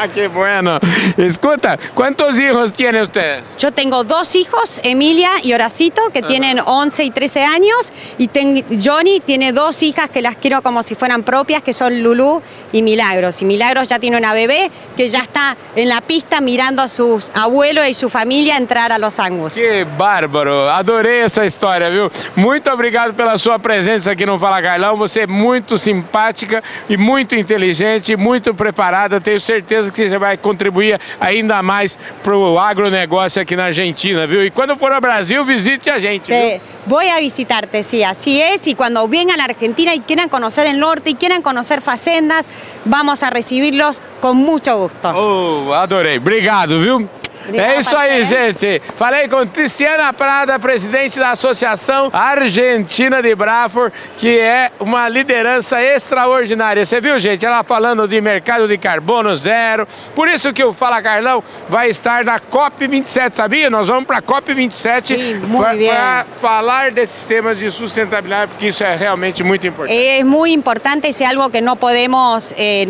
que bueno. Escuta, ¿cuántos hijos tiene ustedes? Yo tengo dos hijos, Emilia y Horacito, que tienen 11 y 13 años, y ten- Johnny tiene dos hijas que las quiero como si fueran propias, que son Lulú y Milagros. Y Milagros ya tiene una bebé que ya está en la pista mirando a sus abuelos y su familia entrar a los Angus. Que bárbaro, adorei essa história, viu? Muito obrigado pela sua presença aqui no Fala Carlão. Você é muito simpática e muito inteligente, muito preparada. Tenho certeza que você vai contribuir ainda mais para o agronegócio aqui na Argentina, viu? E quando for ao Brasil, visite a gente. Te- voy a visitarte, sí, así es. Y cuando vengan a la Argentina y quieran conocer el norte y quieran conocer facendas, vamos a recibirlos con mucho gusto. Oh, adorei. Obrigado, viu? É isso aí, gente. Falei com Tiziana Prada, presidente da Associação Argentina de Brafor, que é uma liderança extraordinária. Você viu, gente? Ela falando de mercado de carbono zero. Por isso que o Fala Carlão vai estar na COP27, sabia? Nós vamos para a COP27 para falar desses temas de sustentabilidade, porque isso é realmente muito importante. Es muy importante, es algo que no podemos, eh,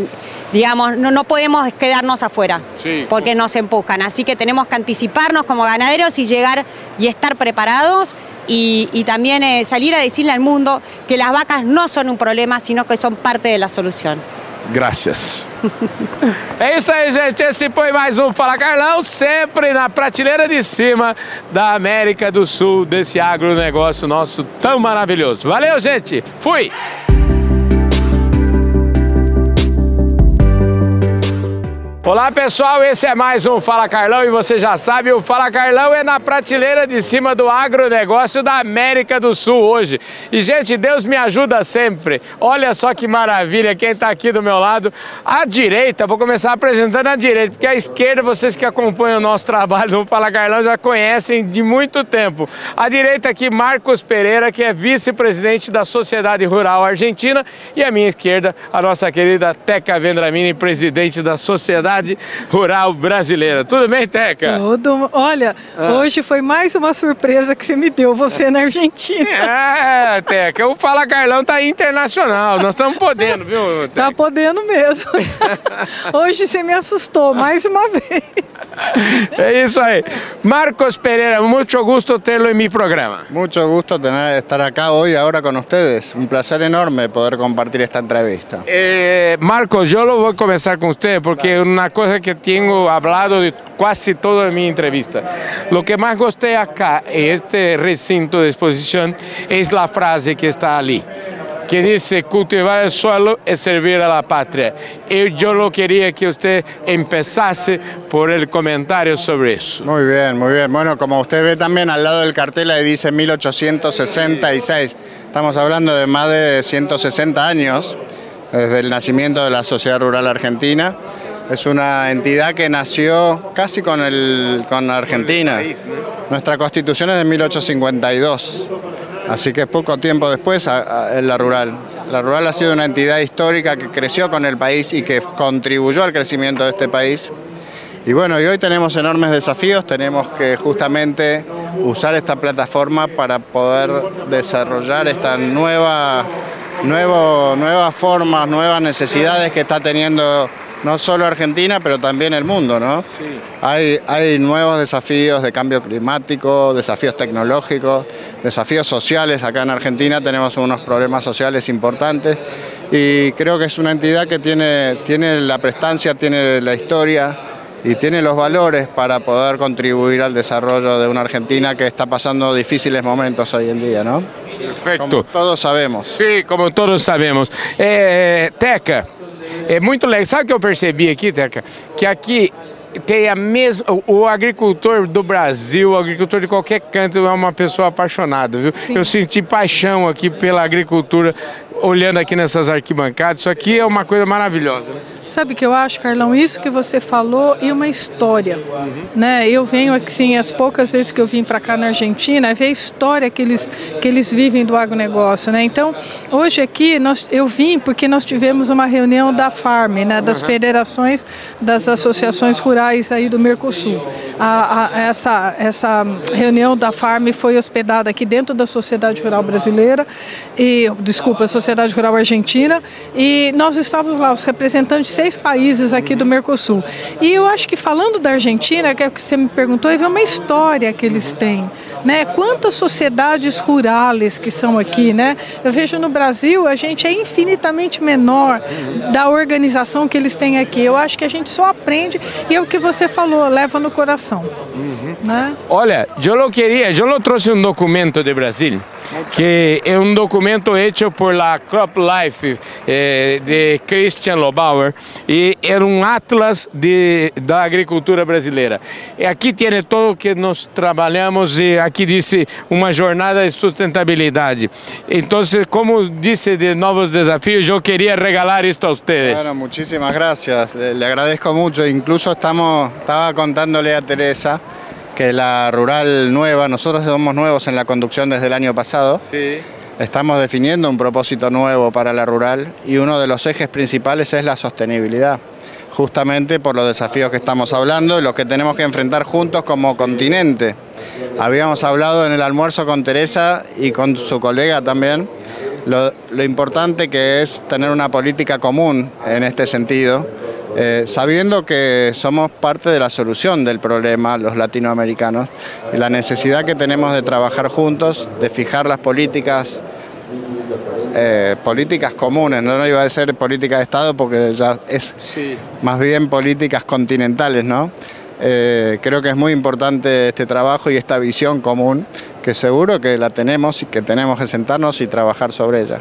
digamos, no, no podemos quedarnos afuera, Sí. porque nos empujan. Así que tenemos que anticiparnos como ganaderos y llegar y estar preparados y, y también eh, salir a decirle al mundo que las vacas no son un problema, sino que son parte de la solución. Graças. é isso aí, gente. Esse foi mais um Fala Carlão, sempre na prateleira de cima da América do Sul, desse agronegócio nosso tão maravilhoso. Valeu, gente. Fui. Olá pessoal, esse é mais um Fala Carlão e você já sabe, o Fala Carlão é na prateleira de cima do agronegócio da América do Sul hoje. E gente, Deus me ajuda sempre. Olha só que maravilha quem está aqui do meu lado. À direita, vou começar apresentando a direita, porque à esquerda vocês que acompanham o nosso trabalho no Fala Carlão já conhecem de muito tempo. À direita aqui, Marcos Pereira, que é vice-presidente da Sociedade Rural Argentina. E à minha esquerda, a nossa querida Teca Vendramini, presidente da Sociedade Rural Brasileira. Tudo bem, Teca? Tudo. Olha, Ah. hoje foi mais uma surpresa que você me deu, você na Argentina. É, Teca, o Fala Carlão tá internacional. Nós estamos podendo, viu? Teca? Tá podendo mesmo. Hoje você me assustou mais uma vez. É isso aí. Marcos Pereira, muito gusto tê-lo em meu programa. Mucho gusto tener, estar acá hoy, ahora con ustedes. Un placer enorme poder compartir esta entrevista. Eh, Marcos, voy a comenzar con usted porque una cosa que tengo hablado de casi toda mi entrevista. Lo que más gosté acá en este recinto de exposición es la frase que está allí que dice cultivar el suelo es servir a la patria. Y yo lo quería que usted empezase por el comentario sobre eso. Muy bien, muy bien. Bueno, como usted ve también al lado del cartel ahí dice 1866. Estamos hablando de más de 160 años desde el nacimiento de la Sociedad Rural Argentina. Es una entidad que nació casi con, el, con Argentina. Nuestra constitución es de 1852, así que poco tiempo después a- a- en la rural. La rural ha sido una entidad histórica que creció con el país y que contribuyó al crecimiento de este país. Y bueno, y hoy tenemos enormes desafíos, tenemos que justamente usar esta plataforma para poder desarrollar esta nueva, nuevo, nuevas formas, nuevas necesidades que está teniendo no solo Argentina, pero también el mundo, ¿no? Hay, hay nuevos desafíos de cambio climático, desafíos tecnológicos, desafíos sociales. Acá en Argentina tenemos unos problemas sociales importantes y creo que es una entidad que tiene, tiene la prestancia, tiene la historia y tiene los valores para poder contribuir al desarrollo de una Argentina que está pasando difíciles momentos hoy en día, ¿no? Perfeito. Todos sabemos. Sim, como todos sabemos. É, Teca, é muito legal. Sabe o que eu percebi aqui, Teca? Que aqui tem a mesma. O, agricultor do Brasil, o agricultor de qualquer canto é uma pessoa apaixonada, viu? Eu senti paixão aqui pela agricultura, olhando aqui nessas arquibancadas. Isso aqui é uma coisa maravilhosa. né? Sabe o que eu acho, Carlão? Isso que você falou e uma história. Né? Eu venho aqui, sim, as poucas vezes que eu vim para cá na Argentina, é ver a história que eles, que eles vivem do agronegócio. Né? Então, hoje aqui nós, eu vim porque nós tivemos uma reunião da FARM, né? das federações das associações rurais aí do Mercosul. A, a, essa, essa reunião da FARM foi hospedada aqui dentro da Sociedade Rural Brasileira, e, desculpa, Sociedade Rural Argentina, e nós estávamos lá, os representantes de seis países aqui do Mercosul. E eu acho que falando da Argentina, que é o que você me perguntou, é uma história que eles têm. Né? Quantas sociedades rurais que são aqui, né? Eu vejo no Brasil, a gente é infinitamente menor da organização que eles têm aqui. Eu acho que a gente só aprende e é o que você falou, leva no coração. Né? Olha, eu lo queria, eu lo trouxe um documento de Brasil que é um documento hecho por la Crop Life eh, de Christian Lobauer e era um atlas de, da agricultura brasileira. E aqui tem todo o que nós trabalhamos e aqui disse uma jornada de sustentabilidade. Então, como disse de novos desafios, eu queria regalar isto a vocês. Bueno, muchísimas gracias. Le, agradezco mucho. Incluso estamos, estaba contándole a Teresa que la rural nueva, nosotros somos nuevos en la conducción desde el año pasado. Sí. Estamos definiendo un propósito nuevo para la rural y uno de los ejes principales es la sostenibilidad, justamente por los desafíos que estamos hablando y los que tenemos que enfrentar juntos como continente. Habíamos hablado en el almuerzo con Teresa y con su colega también lo, lo importante que es tener una política común en este sentido eh, sabiendo que somos parte de la solución del problema, los latinoamericanos, y la necesidad que tenemos de trabajar juntos, de fijar las políticas, eh, políticas comunes, no, no iba a ser política de Estado porque ya es más bien políticas continentales, ¿no? Eh, creo que es muy importante este trabajo y esta visión común, que seguro que la tenemos y que tenemos que sentarnos y trabajar sobre ella.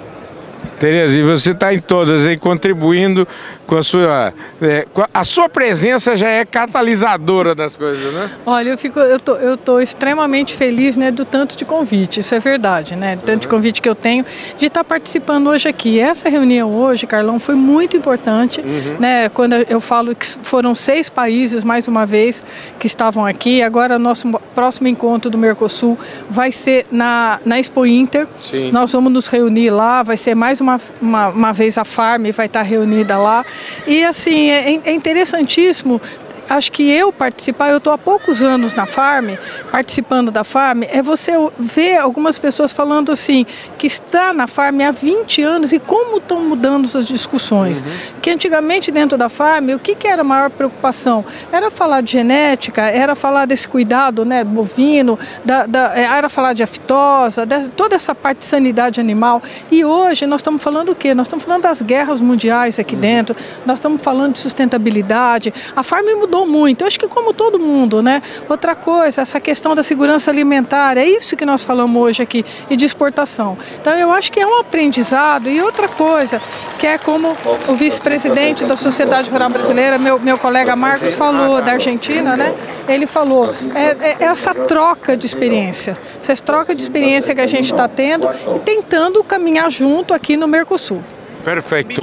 Tereza, e você está em todas aí contribuindo com a sua. É, a, sua presença já é catalisadora das coisas, né? Olha, eu fico, eu tô, eu tô extremamente feliz, né, do tanto de convite. Isso é verdade, né? Do tanto de convite que eu tenho de estar participando hoje aqui. Essa reunião hoje, Carlão, foi muito importante, né? Quando eu falo que foram seis países mais uma vez que estavam aqui. Agora nosso próximo encontro do Mercosul vai ser na na Expo Inter. Sim. Nós vamos nos reunir lá. Vai ser mais uma, uma, uma vez a Farm vai estar reunida lá. E assim, é, é interessantíssimo acho que eu participar, eu estou há poucos anos na Farm, participando da Farm, é você ver algumas pessoas falando assim, que está na Farm há 20 anos e como estão mudando as discussões. Que antigamente dentro da Farm, o que, que era a maior preocupação? Era falar de genética, era falar desse cuidado né, bovino, da, da, era falar de aftosa, de, toda essa parte de sanidade animal. E hoje nós estamos falando o quê? Nós estamos falando das guerras mundiais aqui dentro, nós estamos falando de sustentabilidade. A Farm mudou muito. Eu acho que como todo mundo, né? Outra coisa, essa questão da segurança alimentar, é isso que nós falamos hoje aqui, e de exportação. Então eu acho que é um aprendizado. E outra coisa, que é como o vice-presidente da Sociedade Rural Brasileira, meu, meu colega Marcos falou, da Argentina, né? Ele falou, é, é essa troca de experiência, essa troca de experiência que a gente está tendo e tentando caminhar junto aqui no Mercosul. Perfeito.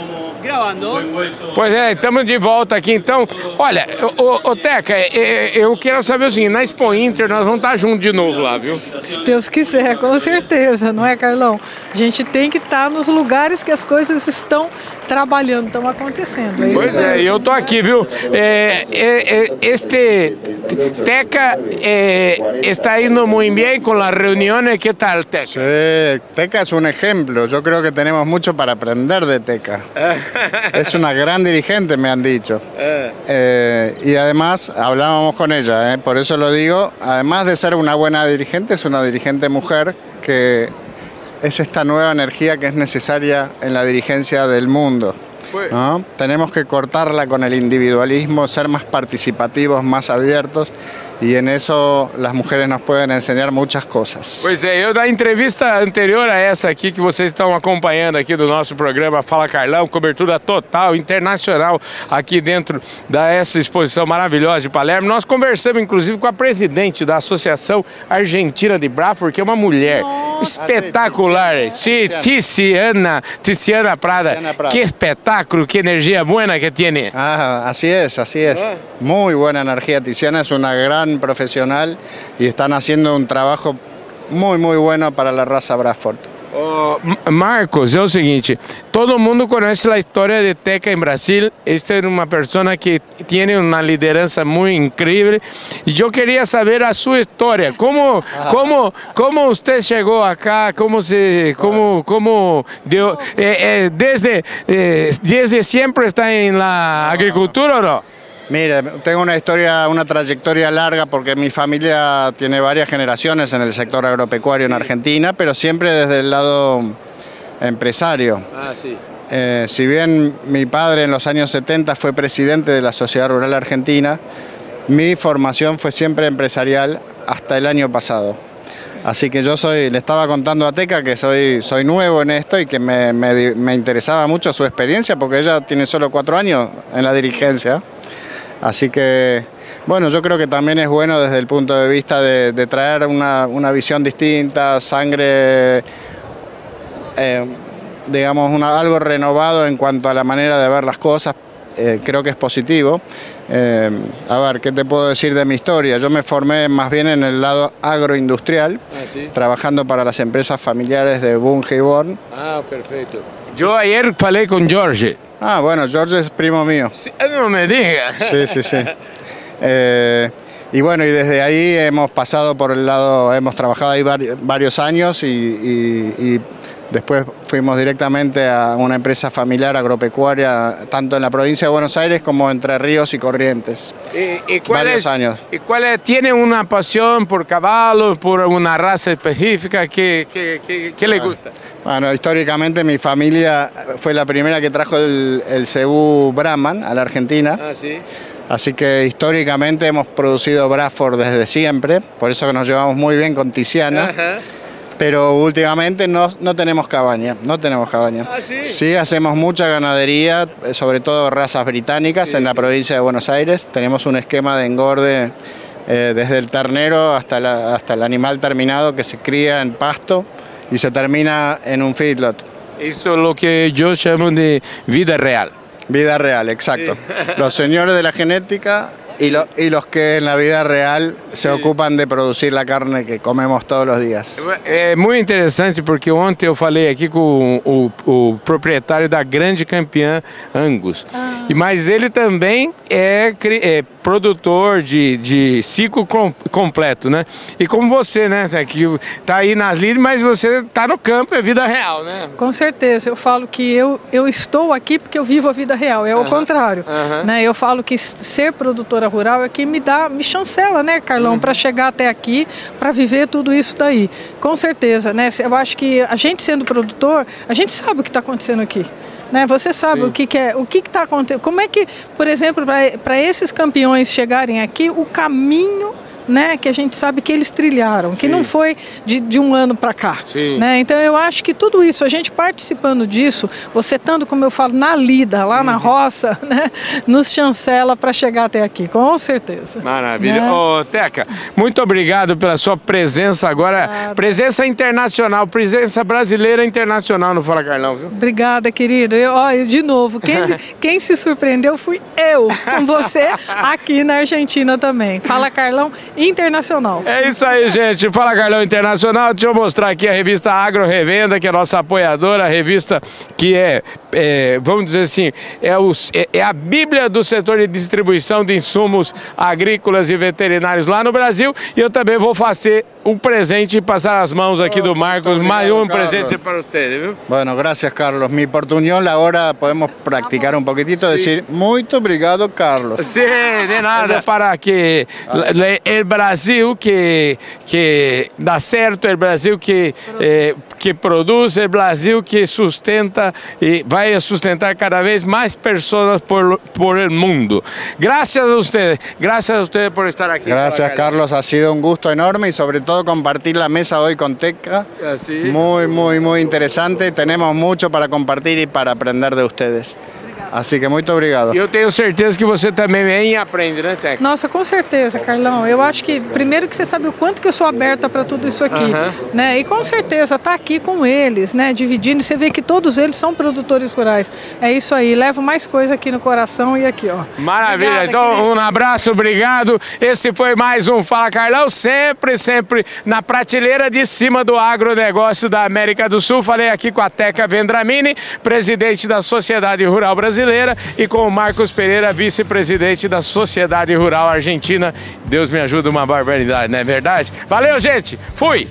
Pois é, estamos de volta aqui então. Olha, ô, ô Teca, é, eu quero saber o seguinte, na Expo Inter nós vamos estar juntos de novo lá, viu? Se Deus quiser, com certeza, não é, Carlão? A gente tem que estar nos lugares que as coisas estão trabalhando, estão acontecendo. É isso Pois é, e eu tô aqui, viu? É, é, é, este Teca é, está indo muito bem com as reuniões. Que tal, Teca? Sí, Teca es un ejemplo. Yo creo que tenemos mucho para aprender de Teca. Es una gran dirigente, me han dicho. Eh, y además, hablábamos con ella, ¿eh? por eso lo digo, además de ser una buena dirigente, es una dirigente mujer que es esta nueva energía que es necesaria en la dirigencia del mundo. ¿no? Tenemos que cortarla con el individualismo, ser más participativos, más abiertos, y en eso las mujeres nos pueden enseñar muchas cosas. Pois é, eu da entrevista anterior a essa aqui que vocês estão acompanhando aqui do nosso programa Fala Carlão, cobertura total, internacional aqui dentro dessa exposição maravilhosa de Palermo. Nós conversamos inclusive com a presidente da Associação Argentina de Braford, que é uma mulher espetacular. Sí, Tiziana, Tiziana Prada. Que espetáculo, que energia buena que tiene. Ah, así es, así es. Muy buena energía. Tiziana es una gran profesional y están haciendo un trabajo muy, muy bueno para la raza Bradford. M- Marcos, é o seguinte, todo mundo conhece a história de Teca em Brasil. Esta é uma pessoa que tem uma liderança muito incrível. E eu queria saber a sua história. Como, como, como você chegou acá? Como se, como, como eh, eh, desde, eh, desde sempre está em la agricultura ou? Mire, tengo una historia, una trayectoria larga porque mi familia tiene varias generaciones en el sector agropecuario en Argentina, pero siempre desde el lado empresario. Ah, sim. Eh, si bien mi padre en los años 70 fue presidente de la Sociedad Rural Argentina, mi formación fue siempre empresarial hasta el año pasado. Así que yo soy, le estaba contando a Teca que soy, soy nuevo en esto y que me, me- me interesaba mucho su experiencia porque ella tiene solo cuatro años en la dirigencia. Así que, bueno, yo creo que también es bueno desde el punto de vista de, de traer una, una visión distinta, sangre, eh, digamos, una- algo renovado en cuanto a la manera de ver las cosas. Eh, creo que es positivo. Eh, a ver, ¿qué te puedo decir de mi historia? Yo me formé más bien en el lado agroindustrial, trabajando para las empresas familiares de Bunge y Born. Ah, perfeito. Yo ayer falei con Jorge. Ah, bueno, George es primo mío. No me diga. Sí, sí, sí. Eh, y bueno, y desde ahí hemos pasado por el lado, hemos trabajado ahí vari- varios años y, y- y después fuimos directamente a una empresa familiar agropecuaria, tanto en la provincia de Buenos Aires como Entre Ríos y Corrientes. ¿Y, y cuál Varios es- años. ¿Y cuál es- ¿Tiene una pasión por caballo, por una raza específica que, que, que- que le gusta? Bueno, históricamente mi familia fue la primera que trajo el, el cebú Brahman a la Argentina. Ah, sí. Así que históricamente hemos producido Bradford desde siempre, por eso que nos llevamos muy bien con Tiziana. Pero últimamente no, no tenemos cabaña, no tenemos cabaña. Ah, ¿sí? hacemos mucha ganadería, sobre todo razas británicas en la provincia de Buenos Aires. Tenemos un esquema de engorde eh, desde el ternero hasta, la- hasta el animal terminado que se cría en pasto y se termina en un feedlot. Eso es lo que yo llamo de vida real. Vida real, exacto. Los señores de la genética y, lo- y los que en la vida real se ocupan de producir la carne que comemos todos los días. É muito interessante porque ontem eu falei aqui com o, o proprietário da grande campeã Angus. E mas ele também é, é produtor de, de ciclo com- completo, né? E como você, né, que tá aí nas lides, mas você tá no campo, é vida real, né? Com certeza, eu falo que eu, eu estou aqui porque eu vivo a vida real, é o contrário. Né? Eu falo que ser produtora rural é que me dá, me chancela, né, Carlão, para chegar até aqui, para viver tudo isso daí. Com certeza, né? Eu acho que a gente sendo produtor, a gente sabe o que está acontecendo aqui. Né? Você sabe o que, que é, o que está acontecendo. Como é que, por exemplo, para esses campeões chegarem aqui, o caminho né, que a gente sabe que eles trilharam, que Sim. não foi de, de um ano para cá. Sim. Né? Então eu acho que tudo isso, a gente participando disso, você estando, como eu falo, na lida, lá Uhum. na roça, né, nos chancela para chegar até aqui, com certeza. Maravilha. Né? Ô, Teca, muito obrigado pela sua presença agora. Presença internacional, presença brasileira internacional no Fala Carlão, viu? Obrigada, querido. Eu, ó, eu, de novo, quem, quem se surpreendeu fui eu, com você aqui na Argentina também. Fala, Carlão, internacional. É isso aí, gente. Fala Carlão Internacional. Deixa eu mostrar aqui a revista Agro Revenda, que é nossa apoiadora, a revista que é, é, vamos dizer assim, é, os- é- é a bíblia do setor de distribuição de insumos agrícolas e veterinários lá no Brasil. E eu também vou fazer um presente e passar as mãos aqui do Marcos. Mais um presente para você, viu? Bueno, gracias Carlos. Mi portuñol ahora podemos practicar un poquitito, decir, muy obrigado Carlos. Sim, de nada. Para que o Brasil que, que dá certo, o Brasil que, eh, que produz, o Brasil que sustenta e vai sustentar cada vez mais pessoas por, por el mundo. Gracias a ustedes, gracias a ustedes por estar aquí. Gracias Carlos, ha sido un gusto enorme y sobre todo compartir la mesa hoy con Teca. Así. Muy, muy, muy interesante. Tenemos mucho para compartir y para aprender de ustedes. Así que muito obrigado. E eu tenho certeza que você também vem e aprende, né, Teca? Nossa, com certeza, Carlão. Eu acho que, primeiro que você sabe o quanto que eu sou aberta para tudo isso aqui, né? E com certeza tá aqui com eles, né? Dividindo, você vê que todos eles são produtores rurais. É isso aí, levo mais coisa aqui no coração e aqui, ó. Maravilha, Obrigada, então um abraço, obrigado. Esse foi mais um Fala Carlão, sempre, sempre na prateleira de cima do agronegócio da América do Sul. Falei aqui com a Teca Vendramini, presidente da Sociedade Rural Brasileira, e com o Marcos Pereira, vice-presidente da Sociedade Rural Argentina. Deus me ajuda, uma barbaridade, não é verdade? Valeu, gente, fui!